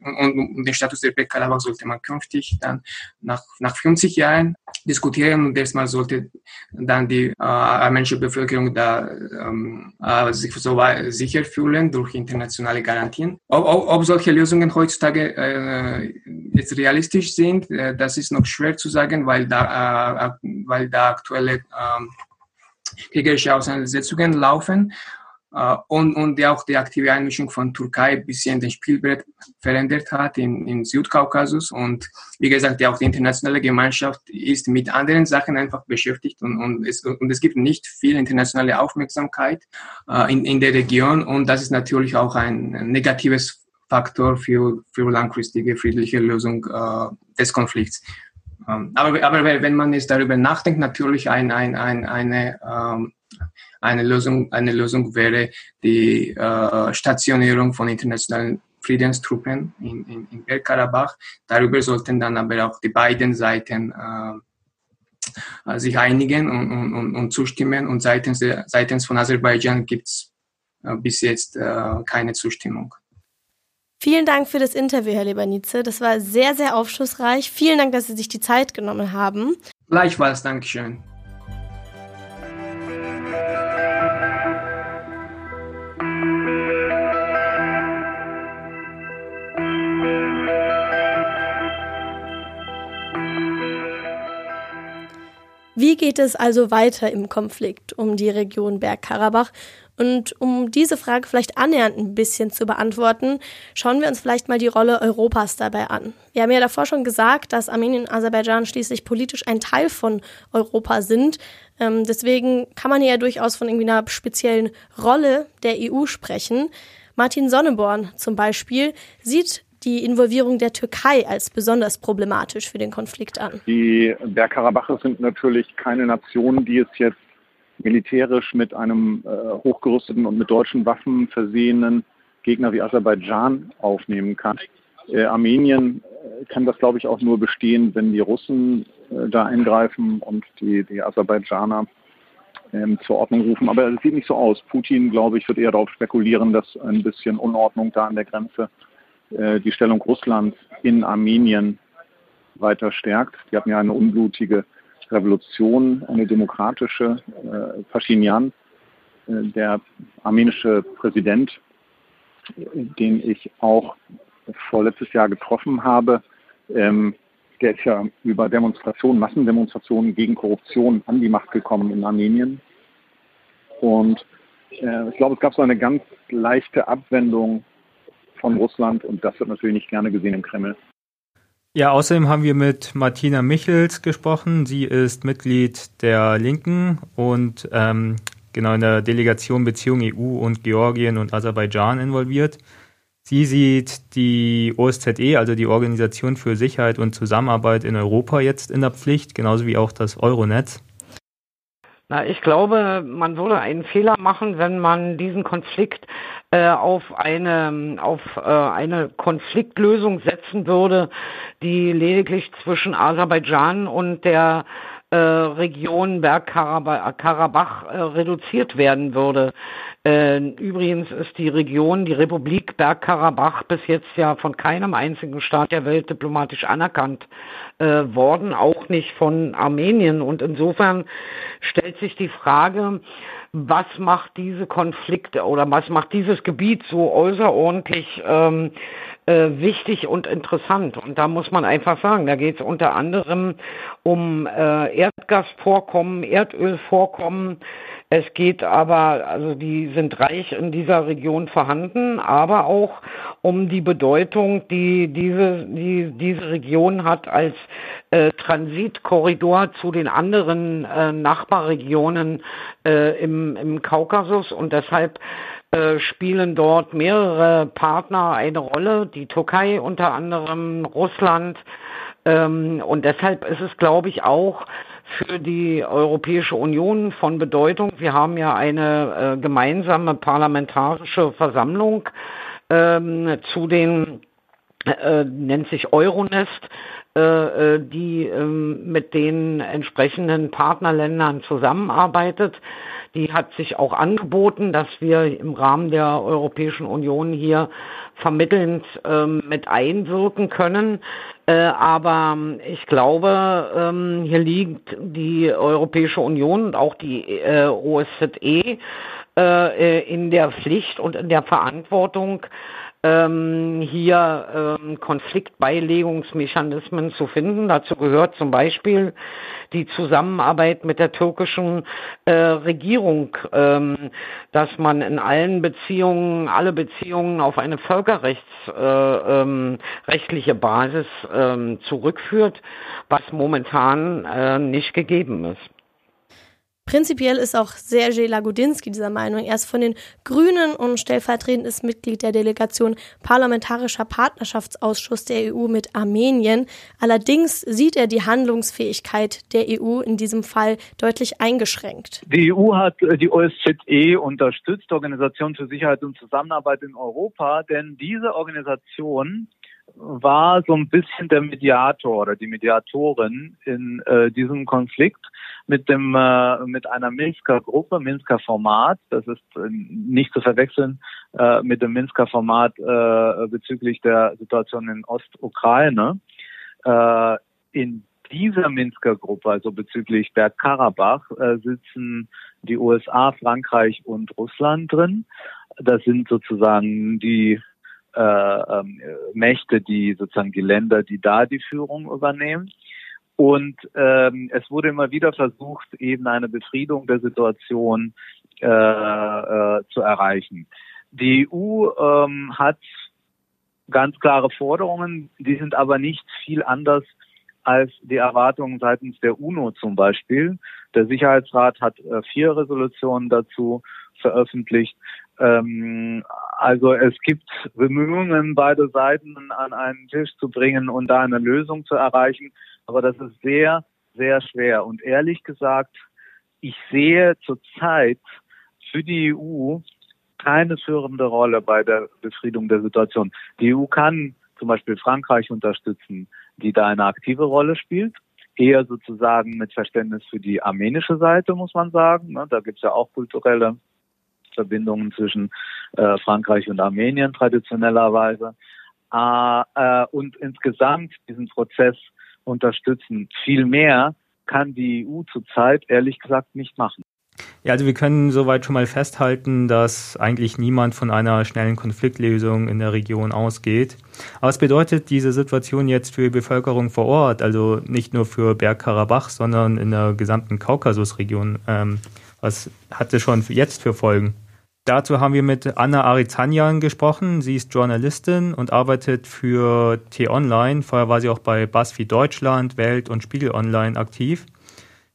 und, und den Status der Bergkarabach sollte man künftig dann nach, nach 50 Jahren diskutieren und erstmal sollte dann die äh, armenische Bevölkerung da ähm, äh, sich so sicher fühlen durch internationale Garantien. Ob, ob, ob solche Lösungen heutzutage äh, jetzt realistisch sind, äh, das ist noch schwer zu sagen, weil da, äh, weil da aktuelle ähm, kriegerische Auseinandersetzungen laufen. Äh, und, und auch die aktive Einmischung von Türkei ein bisschen den Spielbrett verändert hat im, im Südkaukasus. Und wie gesagt, ja, auch die internationale Gemeinschaft ist mit anderen Sachen einfach beschäftigt und, und, es, und es gibt nicht viel internationale Aufmerksamkeit äh, in, in der Region. Und das ist natürlich auch ein negatives Faktor für, für langfristige friedliche Lösung äh, des Konflikts. Ähm, aber, aber wenn man jetzt darüber nachdenkt, natürlich ein, ein, ein, eine ähm, eine Lösung, eine Lösung wäre die äh, Stationierung von internationalen Friedenstruppen in, in, in Bergkarabach. Darüber sollten dann aber auch die beiden Seiten äh, sich einigen und, und, und, zustimmen. Und seitens, seitens von Aserbaidschan gibt es äh, bis jetzt äh, keine Zustimmung. Vielen Dank für das Interview, Herr Lebanize. Das war sehr, sehr aufschlussreich. Vielen Dank, dass Sie sich die Zeit genommen haben. Gleichfalls, Dankeschön. Wie geht es also weiter im Konflikt um die Region Bergkarabach? Und um diese Frage vielleicht annähernd ein bisschen zu beantworten, schauen wir uns vielleicht mal die Rolle Europas dabei an. Wir haben ja davor schon gesagt, dass Armenien und Aserbaidschan schließlich politisch ein Teil von Europa sind. Ähm, deswegen kann man ja durchaus von irgendwie einer speziellen Rolle der EU sprechen. Martin Sonneborn zum Beispiel sieht die Involvierung der Türkei als besonders problematisch für den Konflikt an? Die Bergkarabacher sind natürlich keine Nation, die es jetzt militärisch mit einem äh, hochgerüsteten und mit deutschen Waffen versehenen Gegner wie Aserbaidschan aufnehmen kann. Äh, Armenien äh, kann das, glaube ich, auch nur bestehen, wenn die Russen äh, da eingreifen und die, die Aserbaidschaner ähm, zur Ordnung rufen. Aber es sieht nicht so aus. Putin, glaube ich, wird eher darauf spekulieren, dass ein bisschen Unordnung da an der Grenze die Stellung Russlands in Armenien weiter stärkt. Die hatten ja eine unblutige Revolution, eine demokratische. Äh, Pashinyan, äh, der armenische Präsident, den ich auch vorletztes Jahr getroffen habe, ähm, der ist ja über Demonstrationen, Massendemonstrationen gegen Korruption an die Macht gekommen in Armenien. Und äh, ich glaube, es gab so eine ganz leichte Abwendung von Russland und das wird natürlich nicht gerne gesehen im Kreml. Ja, außerdem haben wir mit Martina Michels gesprochen. Sie ist Mitglied der Linken und ähm, genau in der Delegation Beziehung EU und Georgien und Aserbaidschan involviert. Sie sieht die OSZE, also die Organisation für Sicherheit und Zusammenarbeit in Europa, jetzt in der Pflicht, genauso wie auch das Euronetz. Na, ich glaube, man würde einen Fehler machen, wenn man diesen Konflikt äh, auf eine auf äh, eine Konfliktlösung setzen würde, die lediglich zwischen Aserbaidschan und der äh, Region Bergkarabach äh, reduziert werden würde. Äh, übrigens ist die Region, die Republik Bergkarabach bis jetzt ja von keinem einzigen Staat der Welt diplomatisch anerkannt äh, worden, auch nicht von Armenien. Und insofern stellt sich die Frage, was macht diese Konflikte oder was macht dieses Gebiet so außerordentlich ähm, äh, wichtig und interessant. Und da muss man einfach sagen, da geht es unter anderem um äh, Erdgasvorkommen, Erdölvorkommen. Es geht aber, also die sind reich in dieser Region vorhanden, aber auch um die Bedeutung, die diese, die, diese Region hat als äh, Transitkorridor zu den anderen äh, Nachbarregionen äh, im, im Kaukasus und deshalb äh, spielen dort mehrere Partner eine Rolle, die Türkei unter anderem, Russland. Ähm, und deshalb ist es, glaube ich, auch für die Europäische Union von Bedeutung. Wir haben ja eine äh, gemeinsame parlamentarische Versammlung ähm, zu den äh, nennt sich Euronest, äh, äh die äh, mit den entsprechenden Partnerländern zusammenarbeitet. Die hat sich auch angeboten, dass wir im Rahmen der Europäischen Union hier vermittelnd ähm, mit einwirken können. Äh, aber ich glaube, ähm, hier liegt die Europäische Union und auch die äh, OSZE äh, in der Pflicht und in der Verantwortung, ähm, hier ähm, Konfliktbeilegungsmechanismen zu finden. Dazu gehört zum Beispiel die Zusammenarbeit mit der türkischen äh, Regierung, ähm, dass man in allen Beziehungen, alle Beziehungen auf eine völkerrechtsrechtliche äh, ähm, Basis ähm, zurückführt, was momentan äh, nicht gegeben ist. Prinzipiell ist auch Sergej Lagodinsky dieser Meinung. Er ist von den Grünen und stellvertretendes Mitglied der Delegation Parlamentarischer Partnerschaftsausschuss der EU mit Armenien. Allerdings sieht er die Handlungsfähigkeit der EU in diesem Fall deutlich eingeschränkt. Die EU hat äh, die OSZE unterstützt, Organisation für Sicherheit und Zusammenarbeit in Europa, denn diese Organisation war so ein bisschen der Mediator oder die Mediatorin in äh, diesem Konflikt mit dem äh, mit einer Minsker Gruppe, Minsker Format. Das ist äh, nicht zu verwechseln äh, mit dem Minsker Format äh, bezüglich der Situation in Ostukraine. Äh, in dieser Minsker Gruppe, also bezüglich Bergkarabach, äh, sitzen die USA, Frankreich und Russland drin. Das sind sozusagen die äh, ähm, Mächte, die sozusagen die Länder, die da die Führung übernehmen. Und ähm, es wurde immer wieder versucht, eben eine Befriedung der Situation äh, äh, zu erreichen. Die EU ähm, hat ganz klare Forderungen, die sind aber nicht viel anders als die Erwartungen seitens der UNO zum Beispiel. Der Sicherheitsrat hat äh, vier Resolutionen dazu veröffentlicht. Ähm, also es gibt Bemühungen, beide Seiten an einen Tisch zu bringen und da eine Lösung zu erreichen. Aber das ist sehr, sehr schwer. Und ehrlich gesagt, ich sehe zurzeit für die EU keine führende Rolle bei der Befriedung der Situation. Die EU kann zum Beispiel Frankreich unterstützen, die da eine aktive Rolle spielt. Eher sozusagen mit Verständnis für die armenische Seite, muss man sagen. Ne, da gibt es ja auch kulturelle Verbindungen zwischen äh, Frankreich und Armenien traditionellerweise. Äh, äh, und insgesamt diesen Prozess unterstützen. Viel mehr kann die EU zurzeit ehrlich gesagt nicht machen. Ja, also wir können soweit schon mal festhalten, dass eigentlich niemand von einer schnellen Konfliktlösung in der Region ausgeht. Aber was bedeutet diese Situation jetzt für die Bevölkerung vor Ort, also nicht nur für Bergkarabach, sondern in der gesamten Kaukasusregion? Ähm, was hat es schon jetzt für Folgen? Dazu haben wir mit Anna Arizanyan gesprochen. Sie ist Journalistin und arbeitet für T-Online. Vorher war sie auch bei BuzzFeed Deutschland, Welt und Spiegel Online aktiv.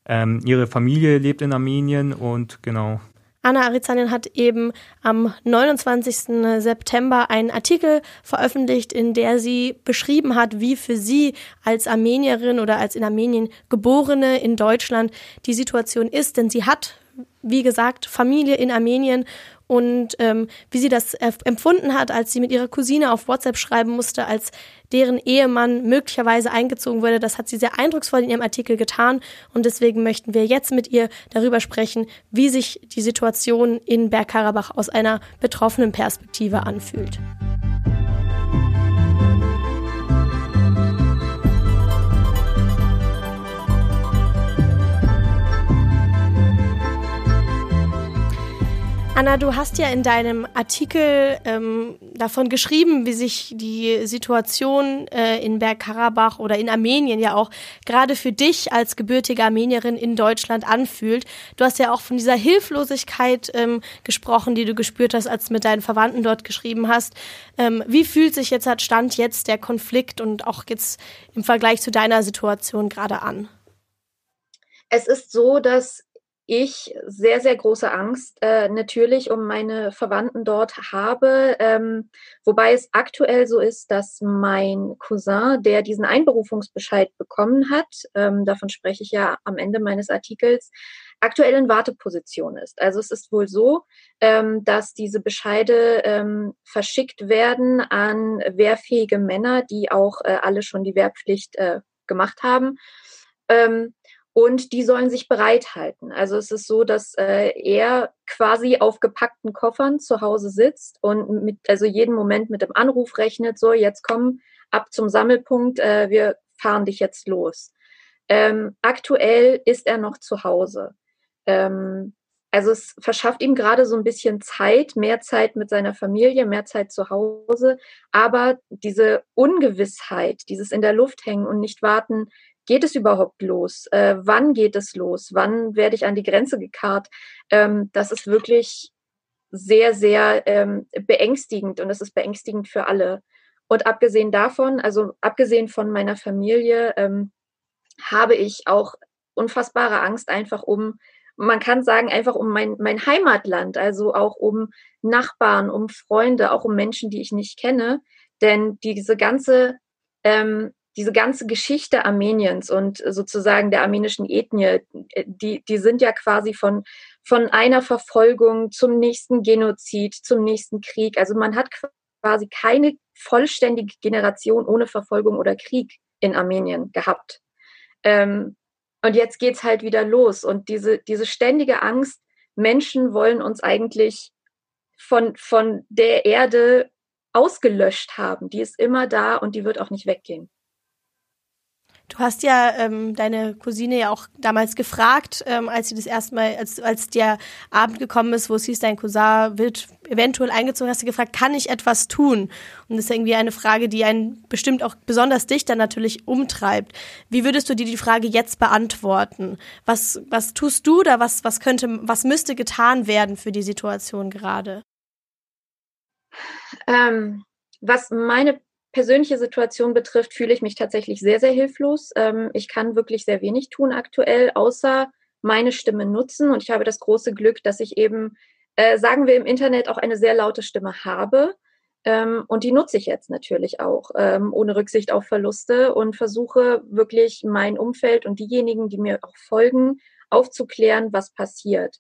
Ähm, ihre Familie lebt in Armenien und genau. Anna Arizanyan hat eben am 29. September einen Artikel veröffentlicht, in der sie beschrieben hat, wie für sie als Armenierin oder als in Armenien geborene in Deutschland die Situation ist. Denn sie hat wie gesagt, Familie in Armenien und ähm, wie sie das empfunden hat, als sie mit ihrer Cousine auf WhatsApp schreiben musste, als deren Ehemann möglicherweise eingezogen wurde. Das hat sie sehr eindrucksvoll in ihrem Artikel getan und deswegen möchten wir jetzt mit ihr darüber sprechen, wie sich die Situation in Bergkarabach aus einer betroffenen Perspektive anfühlt. Anna, du hast ja in deinem Artikel ähm, davon geschrieben, wie sich die Situation äh, in Bergkarabach oder in Armenien ja auch gerade für dich als gebürtige Armenierin in Deutschland anfühlt. Du hast ja auch von dieser Hilflosigkeit ähm, gesprochen, die du gespürt hast, als du mit deinen Verwandten dort geschrieben hast. Ähm, wie fühlt sich jetzt, Stand jetzt der Konflikt und auch jetzt im Vergleich zu deiner Situation gerade an? Es ist so, dass ich sehr, sehr große Angst äh, natürlich um meine Verwandten dort habe. Ähm, wobei es aktuell so ist, dass mein Cousin, der diesen Einberufungsbescheid bekommen hat, ähm, davon spreche ich ja am Ende meines Artikels, aktuell in Warteposition ist. Also es ist wohl so, ähm, dass diese Bescheide ähm, verschickt werden an wehrfähige Männer, die auch äh, alle schon die Wehrpflicht äh, gemacht haben. Ähm, und die sollen sich bereithalten. Also es ist so, dass äh, er quasi auf gepackten Koffern zu Hause sitzt und mit, also jeden Moment mit dem Anruf rechnet, so jetzt komm ab zum Sammelpunkt, äh, wir fahren dich jetzt los. Ähm, aktuell ist er noch zu Hause. Ähm, also es verschafft ihm gerade so ein bisschen Zeit, mehr Zeit mit seiner Familie, mehr Zeit zu Hause. Aber diese Ungewissheit, dieses in der Luft hängen und nicht warten, geht es überhaupt los? Äh, wann geht es los? Wann werde ich an die Grenze gekarrt? Ähm, das ist wirklich sehr, sehr ähm, beängstigend und es ist beängstigend für alle. Und abgesehen davon, also abgesehen von meiner Familie, ähm, habe ich auch unfassbare Angst einfach um, man kann sagen, einfach um mein, mein Heimatland, also auch um Nachbarn, um Freunde, auch um Menschen, die ich nicht kenne. Denn diese ganze ähm, diese ganze Geschichte Armeniens und sozusagen der armenischen Ethnie, die, die sind ja quasi von, von einer Verfolgung zum nächsten Genozid, zum nächsten Krieg. Also man hat quasi keine vollständige Generation ohne Verfolgung oder Krieg in Armenien gehabt. Ähm, und jetzt geht's halt wieder los. Und diese, diese ständige Angst, Menschen wollen uns eigentlich von, von der Erde ausgelöscht haben. Die ist immer da und die wird auch nicht weggehen. Du hast ja ähm, deine Cousine ja auch damals gefragt, ähm, als sie das erste Mal, als, als der Abend gekommen ist, wo es hieß, dein Cousin wird eventuell eingezogen, hast du gefragt, kann ich etwas tun? Und das ist irgendwie eine Frage, die einen bestimmt auch besonders dich dann natürlich umtreibt. Wie würdest du dir die Frage jetzt beantworten? Was, was tust du da? Was, was könnte, was müsste getan werden für die Situation gerade? Ähm, was meine persönliche Situation betrifft, fühle ich mich tatsächlich sehr, sehr hilflos. Ähm, ich kann wirklich sehr wenig tun aktuell, außer meine Stimme nutzen. Und ich habe das große Glück, dass ich eben, äh, sagen wir im Internet, auch eine sehr laute Stimme habe. Ähm, und die nutze ich jetzt natürlich auch, ähm, ohne Rücksicht auf Verluste und versuche wirklich mein Umfeld und diejenigen, die mir auch folgen, aufzuklären, was passiert.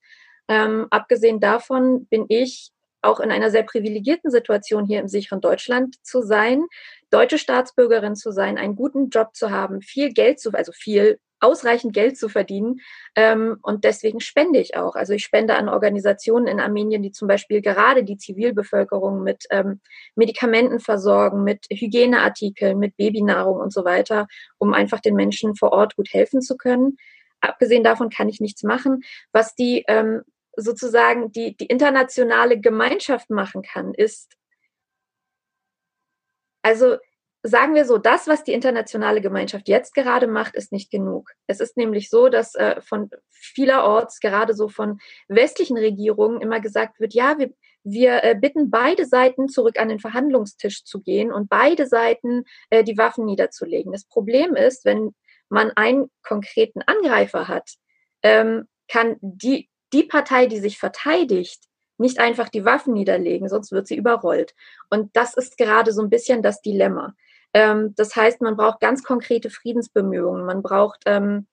Ähm, abgesehen davon bin ich auch in einer sehr privilegierten Situation hier im sicheren Deutschland zu sein, deutsche Staatsbürgerin zu sein, einen guten Job zu haben, viel Geld zu, also viel ausreichend Geld zu verdienen. Ähm, und deswegen spende ich auch. Also ich spende an Organisationen in Armenien, die zum Beispiel gerade die Zivilbevölkerung mit ähm, Medikamenten versorgen, mit Hygieneartikeln, mit Babynahrung und so weiter, um einfach den Menschen vor Ort gut helfen zu können. Abgesehen davon kann ich nichts machen. Was die ähm, sozusagen die, die internationale Gemeinschaft machen kann, ist, also sagen wir so, das, was die internationale Gemeinschaft jetzt gerade macht, ist nicht genug. Es ist nämlich so, dass äh, von vielerorts, gerade so von westlichen Regierungen, immer gesagt wird, ja, wir, wir äh, bitten beide Seiten zurück an den Verhandlungstisch zu gehen und beide Seiten äh, die Waffen niederzulegen. Das Problem ist, wenn man einen konkreten Angreifer hat, ähm, kann die, die Partei, die sich verteidigt, nicht einfach die Waffen niederlegen, sonst wird sie überrollt. Und das ist gerade so ein bisschen das Dilemma. Ähm, das heißt, man braucht ganz konkrete Friedensbemühungen. Man braucht ähm,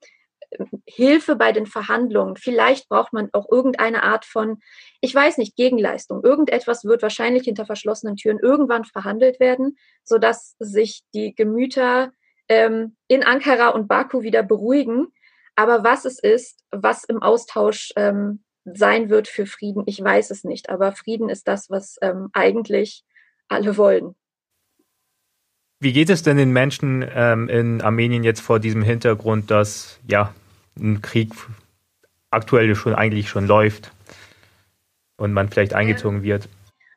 Hilfe bei den Verhandlungen. Vielleicht braucht man auch irgendeine Art von, ich weiß nicht, Gegenleistung. Irgendetwas wird wahrscheinlich hinter verschlossenen Türen irgendwann verhandelt werden, sodass sich die Gemüter ähm, in Ankara und Baku wieder beruhigen. Aber was es ist, was im Austausch ähm, sein wird für Frieden, ich weiß es nicht. Aber Frieden ist das, was ähm, eigentlich alle wollen. Wie geht es denn den Menschen ähm, in Armenien jetzt vor diesem Hintergrund, dass ja ein Krieg aktuell schon eigentlich schon läuft und man vielleicht eingezogen wird?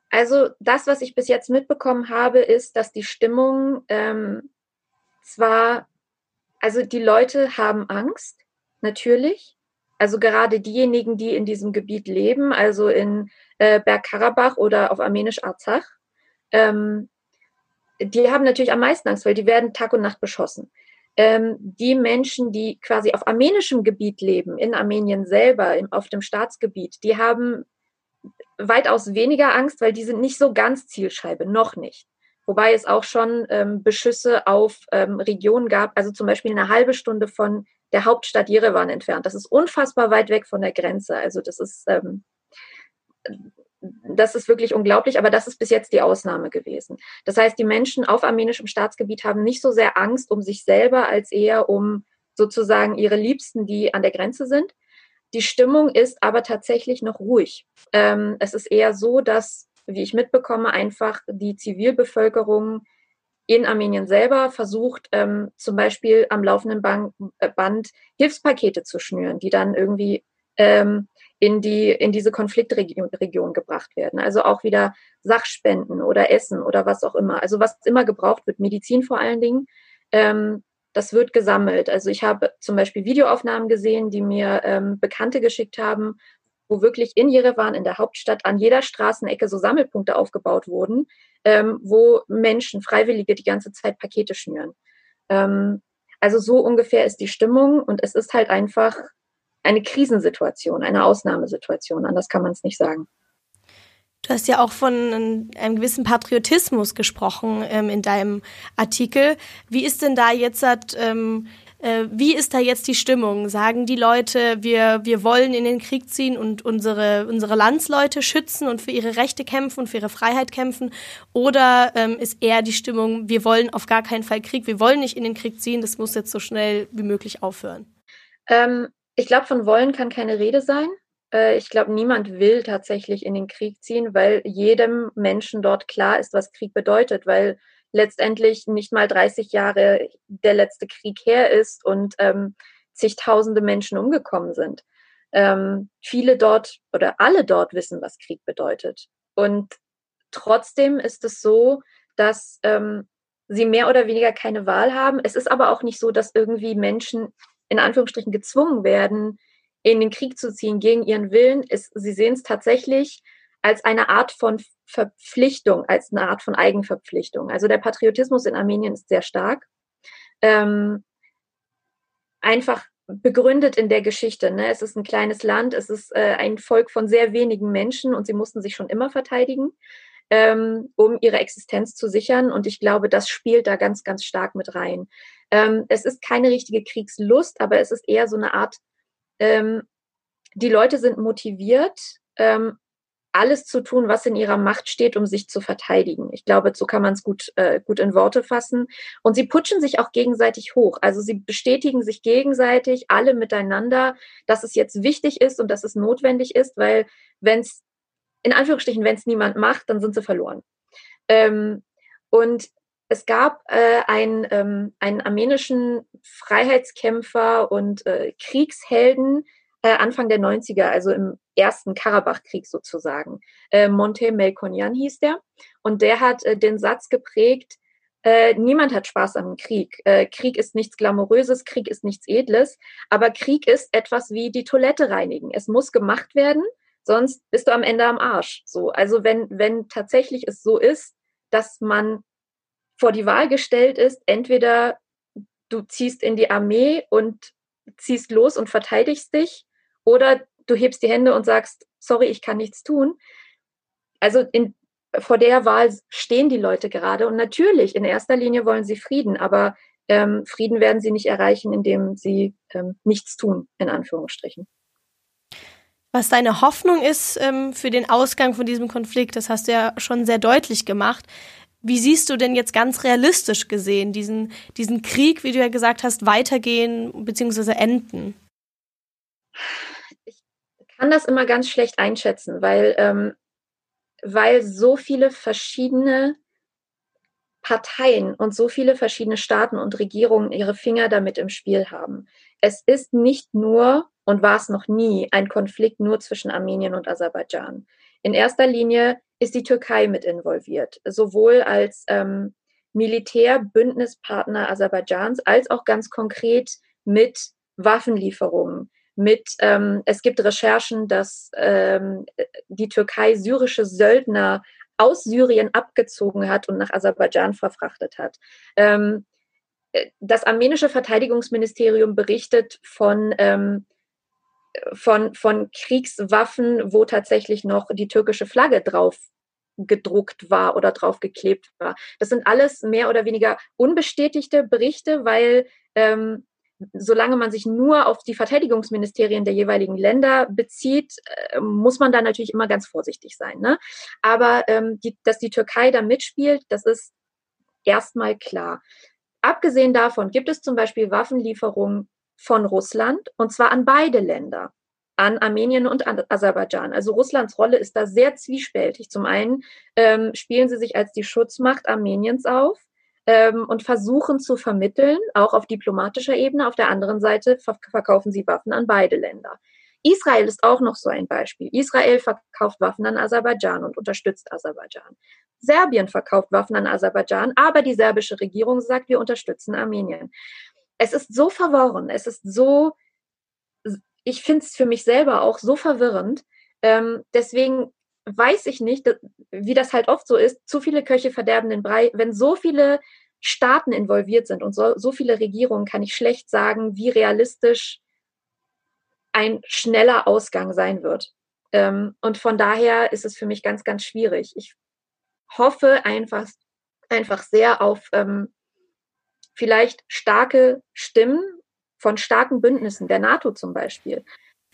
Also das, was ich bis jetzt mitbekommen habe, ist, dass die Stimmung ähm, zwar, also die Leute haben Angst, natürlich. Also gerade diejenigen, die in diesem Gebiet leben, also in äh, Bergkarabach oder auf Armenisch Arzach, ähm, die haben natürlich am meisten Angst, weil die werden Tag und Nacht beschossen. Ähm, die Menschen, die quasi auf armenischem Gebiet leben, in Armenien selber, im, auf dem Staatsgebiet, die haben weitaus weniger Angst, weil die sind nicht so ganz Zielscheibe, noch nicht. Wobei es auch schon ähm, Beschüsse auf ähm, Regionen gab, also zum Beispiel eine halbe Stunde von der Hauptstadt Jerewan entfernt. Das ist unfassbar weit weg von der Grenze. Also das ist ähm, das ist wirklich unglaublich, aber das ist bis jetzt die Ausnahme gewesen. Das heißt, die Menschen auf armenischem Staatsgebiet haben nicht so sehr Angst um sich selber, als eher um sozusagen ihre Liebsten, die an der Grenze sind. Die Stimmung ist aber tatsächlich noch ruhig. Ähm, es ist eher so, dass, wie ich mitbekomme, einfach die Zivilbevölkerung in Armenien selber versucht, ähm, zum Beispiel am laufenden Band, äh, Band Hilfspakete zu schnüren, die dann irgendwie ähm, in, die, in diese Konfliktregion Region gebracht werden. Also auch wieder Sachspenden oder Essen oder was auch immer. Also was immer gebraucht wird, Medizin vor allen Dingen, ähm, das wird gesammelt. Also ich habe zum Beispiel Videoaufnahmen gesehen, die mir ähm, Bekannte geschickt haben, wo wirklich in Jerewan, in der Hauptstadt, an jeder Straßenecke so Sammelpunkte aufgebaut wurden, ähm, wo Menschen, Freiwillige die ganze Zeit Pakete schnüren. Ähm, also so ungefähr ist die Stimmung und es ist halt einfach eine Krisensituation, eine Ausnahmesituation. Anders kann man es nicht sagen. Du hast ja auch von einem gewissen Patriotismus gesprochen ähm, in deinem Artikel. Wie ist denn da jetzt, ähm, äh, wie ist da jetzt die Stimmung? Sagen die Leute, wir, wir wollen in den Krieg ziehen und unsere, unsere Landsleute schützen und für ihre Rechte kämpfen und für ihre Freiheit kämpfen? Oder ähm, ist eher die Stimmung, wir wollen auf gar keinen Fall Krieg, wir wollen nicht in den Krieg ziehen, das muss jetzt so schnell wie möglich aufhören? Ähm, ich glaube, von wollen kann keine Rede sein. Äh, ich glaube, niemand will tatsächlich in den Krieg ziehen, weil jedem Menschen dort klar ist, was Krieg bedeutet, weil letztendlich nicht mal 30 Jahre der letzte Krieg her ist und ähm, zigtausende Menschen umgekommen sind. Ähm, viele dort oder alle dort wissen, was Krieg bedeutet. Und trotzdem ist es so, dass ähm, sie mehr oder weniger keine Wahl haben. Es ist aber auch nicht so, dass irgendwie Menschen in Anführungsstrichen gezwungen werden, in den Krieg zu ziehen gegen ihren Willen, ist, sie sehen es tatsächlich als eine Art von Verpflichtung, als eine Art von Eigenverpflichtung. Also der Patriotismus in Armenien ist sehr stark. Ähm, einfach begründet in der Geschichte. Ne? Es ist ein kleines Land, es ist äh, ein Volk von sehr wenigen Menschen und sie mussten sich schon immer verteidigen, ähm, um ihre Existenz zu sichern. Und ich glaube, das spielt da ganz, ganz stark mit rein. Ähm, es ist keine richtige Kriegslust, aber es ist eher so eine Art, ähm, die Leute sind motiviert, ähm, alles zu tun, was in ihrer Macht steht, um sich zu verteidigen. Ich glaube, so kann man es gut, äh, gut in Worte fassen. Und sie putschen sich auch gegenseitig hoch. Also sie bestätigen sich gegenseitig, alle miteinander, dass es jetzt wichtig ist und dass es notwendig ist, weil wenn es, in Anführungsstrichen, wenn es niemand macht, dann sind sie verloren. Ähm, und es gab äh, einen, ähm, einen armenischen Freiheitskämpfer und äh, Kriegshelden äh, Anfang der 90er, also im ersten Karabachkrieg sozusagen. Äh, Monte Melkonian hieß der. Und der hat äh, den Satz geprägt, äh, niemand hat Spaß am Krieg. Äh, Krieg ist nichts Glamouröses, Krieg ist nichts Edles, aber Krieg ist etwas wie die Toilette reinigen. Es muss gemacht werden, sonst bist du am Ende am Arsch. So, also wenn wenn tatsächlich es so ist, dass man vor die Wahl gestellt ist, entweder du ziehst in die Armee und ziehst los und verteidigst dich, oder du hebst die Hände und sagst, sorry, ich kann nichts tun. Also in, vor der Wahl stehen die Leute gerade und natürlich, in erster Linie wollen sie Frieden, aber ähm, Frieden werden sie nicht erreichen, indem sie ähm, nichts tun, in Anführungsstrichen. Was deine Hoffnung ist ähm, für den Ausgang von diesem Konflikt, das hast du ja schon sehr deutlich gemacht. Wie siehst du denn jetzt ganz realistisch gesehen diesen, diesen Krieg, wie du ja gesagt hast, weitergehen bzw. enden? Ich kann das immer ganz schlecht einschätzen, weil, ähm, weil so viele verschiedene Parteien und so viele verschiedene Staaten und Regierungen ihre Finger damit im Spiel haben. Es ist nicht nur und war es noch nie ein Konflikt nur zwischen Armenien und Aserbaidschan. In erster Linie ist die Türkei mit involviert, sowohl als ähm, Militärbündnispartner Aserbaidschans als auch ganz konkret mit Waffenlieferungen. Mit, ähm, es gibt Recherchen, dass ähm, die Türkei syrische Söldner aus Syrien abgezogen hat und nach Aserbaidschan verfrachtet hat. Ähm, äh, das armenische Verteidigungsministerium berichtet von, ähm, von, von Kriegswaffen, wo tatsächlich noch die türkische Flagge drauf gedruckt war oder drauf geklebt war. Das sind alles mehr oder weniger unbestätigte Berichte, weil ähm, solange man sich nur auf die Verteidigungsministerien der jeweiligen Länder bezieht, äh, muss man da natürlich immer ganz vorsichtig sein. Ne? Aber ähm, die, dass die Türkei da mitspielt, das ist erstmal klar. Abgesehen davon gibt es zum Beispiel Waffenlieferungen von Russland und zwar an beide Länder, an Armenien und an Aserbaidschan. Also Russlands Rolle ist da sehr zwiespältig. Zum einen ähm, spielen sie sich als die Schutzmacht Armeniens auf ähm, und versuchen zu vermitteln, auch auf diplomatischer Ebene. Auf der anderen Seite verkaufen sie Waffen an beide Länder. Israel ist auch noch so ein Beispiel. Israel verkauft Waffen an Aserbaidschan und unterstützt Aserbaidschan. Serbien verkauft Waffen an Aserbaidschan, aber die serbische Regierung sagt, wir unterstützen Armenien. Es ist so verworren, es ist so, ich finde es für mich selber auch so verwirrend. Ähm, deswegen weiß ich nicht, wie das halt oft so ist, zu viele Köche verderben den Brei. Wenn so viele Staaten involviert sind und so, so viele Regierungen, kann ich schlecht sagen, wie realistisch ein schneller Ausgang sein wird. Ähm, und von daher ist es für mich ganz, ganz schwierig. Ich hoffe einfach, einfach sehr auf ähm, vielleicht starke Stimmen von starken Bündnissen, der NATO zum Beispiel.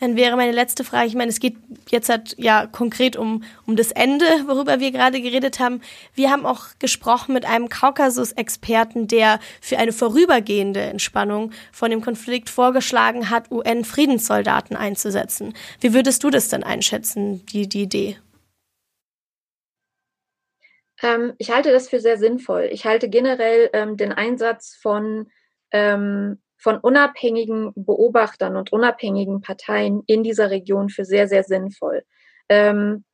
Dann wäre meine letzte Frage, ich meine, es geht jetzt halt ja konkret um, um das Ende, worüber wir gerade geredet haben. Wir haben auch gesprochen mit einem Kaukasus-Experten, der für eine vorübergehende Entspannung von dem Konflikt vorgeschlagen hat, UN-Friedenssoldaten einzusetzen. Wie würdest du das denn einschätzen, die, die Idee? Ähm, ich halte das für sehr sinnvoll. Ich halte generell ähm, den Einsatz von ähm, von unabhängigen Beobachtern und unabhängigen Parteien in dieser Region für sehr, sehr sinnvoll. Ähm,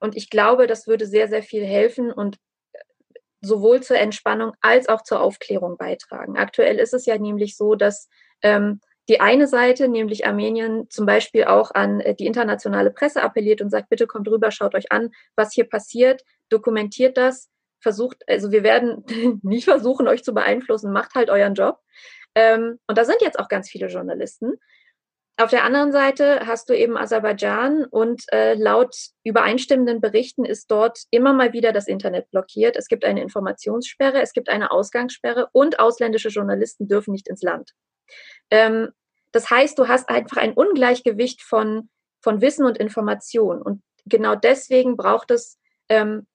und ich glaube, das würde sehr, sehr viel helfen und sowohl zur Entspannung als auch zur Aufklärung beitragen. Aktuell ist es ja nämlich so, dass ähm, die eine Seite, nämlich Armenien, zum Beispiel auch an äh, die internationale Presse appelliert und sagt, bitte kommt rüber, schaut euch an, was hier passiert, dokumentiert das, versucht, also wir werden nicht versuchen, euch zu beeinflussen, macht halt euren Job. Ähm, und da sind jetzt auch ganz viele Journalisten. Auf der anderen Seite hast du eben Aserbaidschan und äh, laut übereinstimmenden Berichten ist dort immer mal wieder das Internet blockiert. Es gibt eine Informationssperre, es gibt eine Ausgangssperre und ausländische Journalisten dürfen nicht ins Land. Ähm, das heißt, du hast einfach ein Ungleichgewicht von, von Wissen und Information. Und genau deswegen braucht es ähm,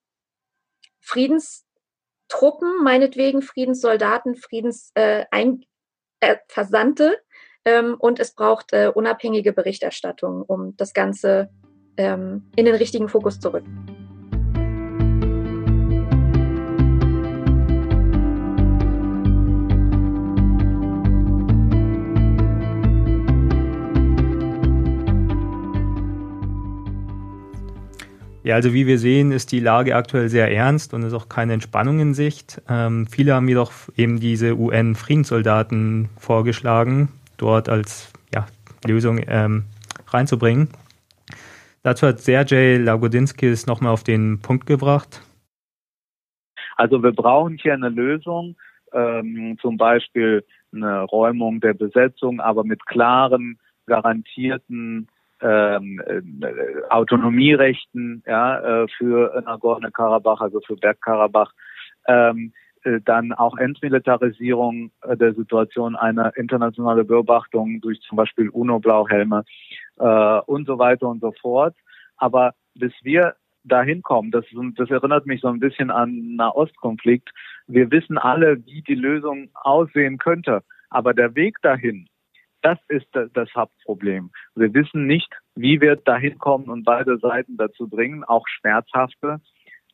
Friedenstruppen, meinetwegen Friedenssoldaten, Friedens, äh, äh, Versandte ähm, und es braucht äh, unabhängige Berichterstattung, um das Ganze ähm, in den richtigen Fokus zu rücken. Ja, also wie wir sehen, ist die Lage aktuell sehr ernst und ist auch keine Entspannung in Sicht. Ähm, viele haben jedoch eben diese UN-Friedenssoldaten vorgeschlagen, dort als ja, Lösung ähm, reinzubringen. Dazu hat Sergej Lagodinskis nochmal auf den Punkt gebracht. Also wir brauchen hier eine Lösung, ähm, zum Beispiel eine Räumung der Besetzung, aber mit klaren, garantierten ähm, äh, Autonomierechten ja, äh, für Nagorno-Karabach, also für Bergkarabach. Ähm, äh, dann auch Entmilitarisierung äh, der Situation, eine internationale Beobachtung durch zum Beispiel UNO-Blauhelme äh, und so weiter und so fort. Aber bis wir dahin kommen, das, das erinnert mich so ein bisschen an Nahostkonflikt. Wir wissen alle, wie die Lösung aussehen könnte. Aber der Weg dahin, das ist das Hauptproblem. Wir wissen nicht, wie wir dahin kommen und beide Seiten dazu bringen, auch schmerzhafte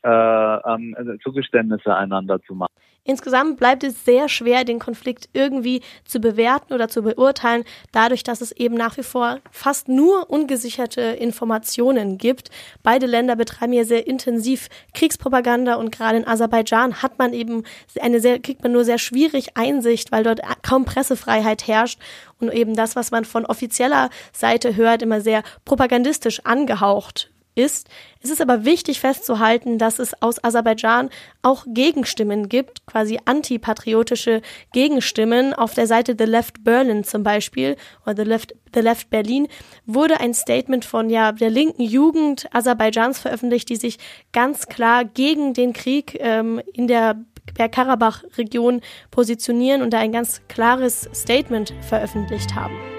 äh, ähm, Zugeständnisse einander zu machen. Insgesamt bleibt es sehr schwer, den Konflikt irgendwie zu bewerten oder zu beurteilen, dadurch, dass es eben nach wie vor fast nur ungesicherte Informationen gibt. Beide Länder betreiben hier sehr intensiv Kriegspropaganda und gerade in Aserbaidschan hat man eben eine sehr, kriegt man nur sehr schwierig Einsicht, weil dort kaum Pressefreiheit herrscht und eben das, was man von offizieller Seite hört, immer sehr propagandistisch angehaucht ist. Es ist aber wichtig festzuhalten, dass es aus Aserbaidschan auch Gegenstimmen gibt, quasi antipatriotische Gegenstimmen. Auf der Seite The Left Berlin zum Beispiel oder The Left, The Left Berlin wurde ein Statement von ja der linken Jugend Aserbaidschans veröffentlicht, die sich ganz klar gegen den Krieg ähm, in der Bergkarabach-Region positionieren und da ein ganz klares Statement veröffentlicht haben.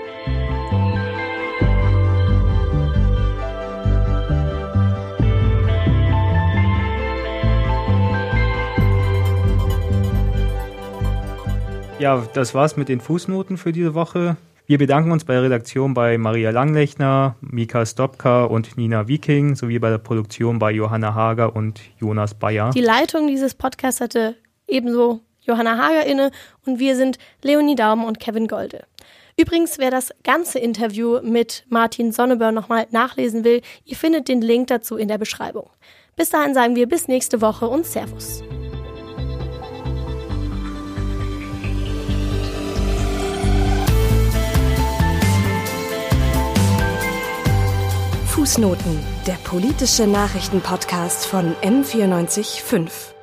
Ja, das war's mit den Fußnoten für diese Woche. Wir bedanken uns bei der Redaktion bei Maria Langlechner, Mika Stopka und Nina Viking sowie bei der Produktion bei Johanna Hager und Jonas Bayer. Die Leitung dieses Podcasts hatte ebenso Johanna Hager inne und wir sind Leonie Daumen und Kevin Golde. Übrigens, wer das ganze Interview mit Martin Sonneborn nochmal nachlesen will, ihr findet den Link dazu in der Beschreibung. Bis dahin sagen wir bis nächste Woche und Servus. Fußnoten, der politische Nachrichtenpodcast von M945.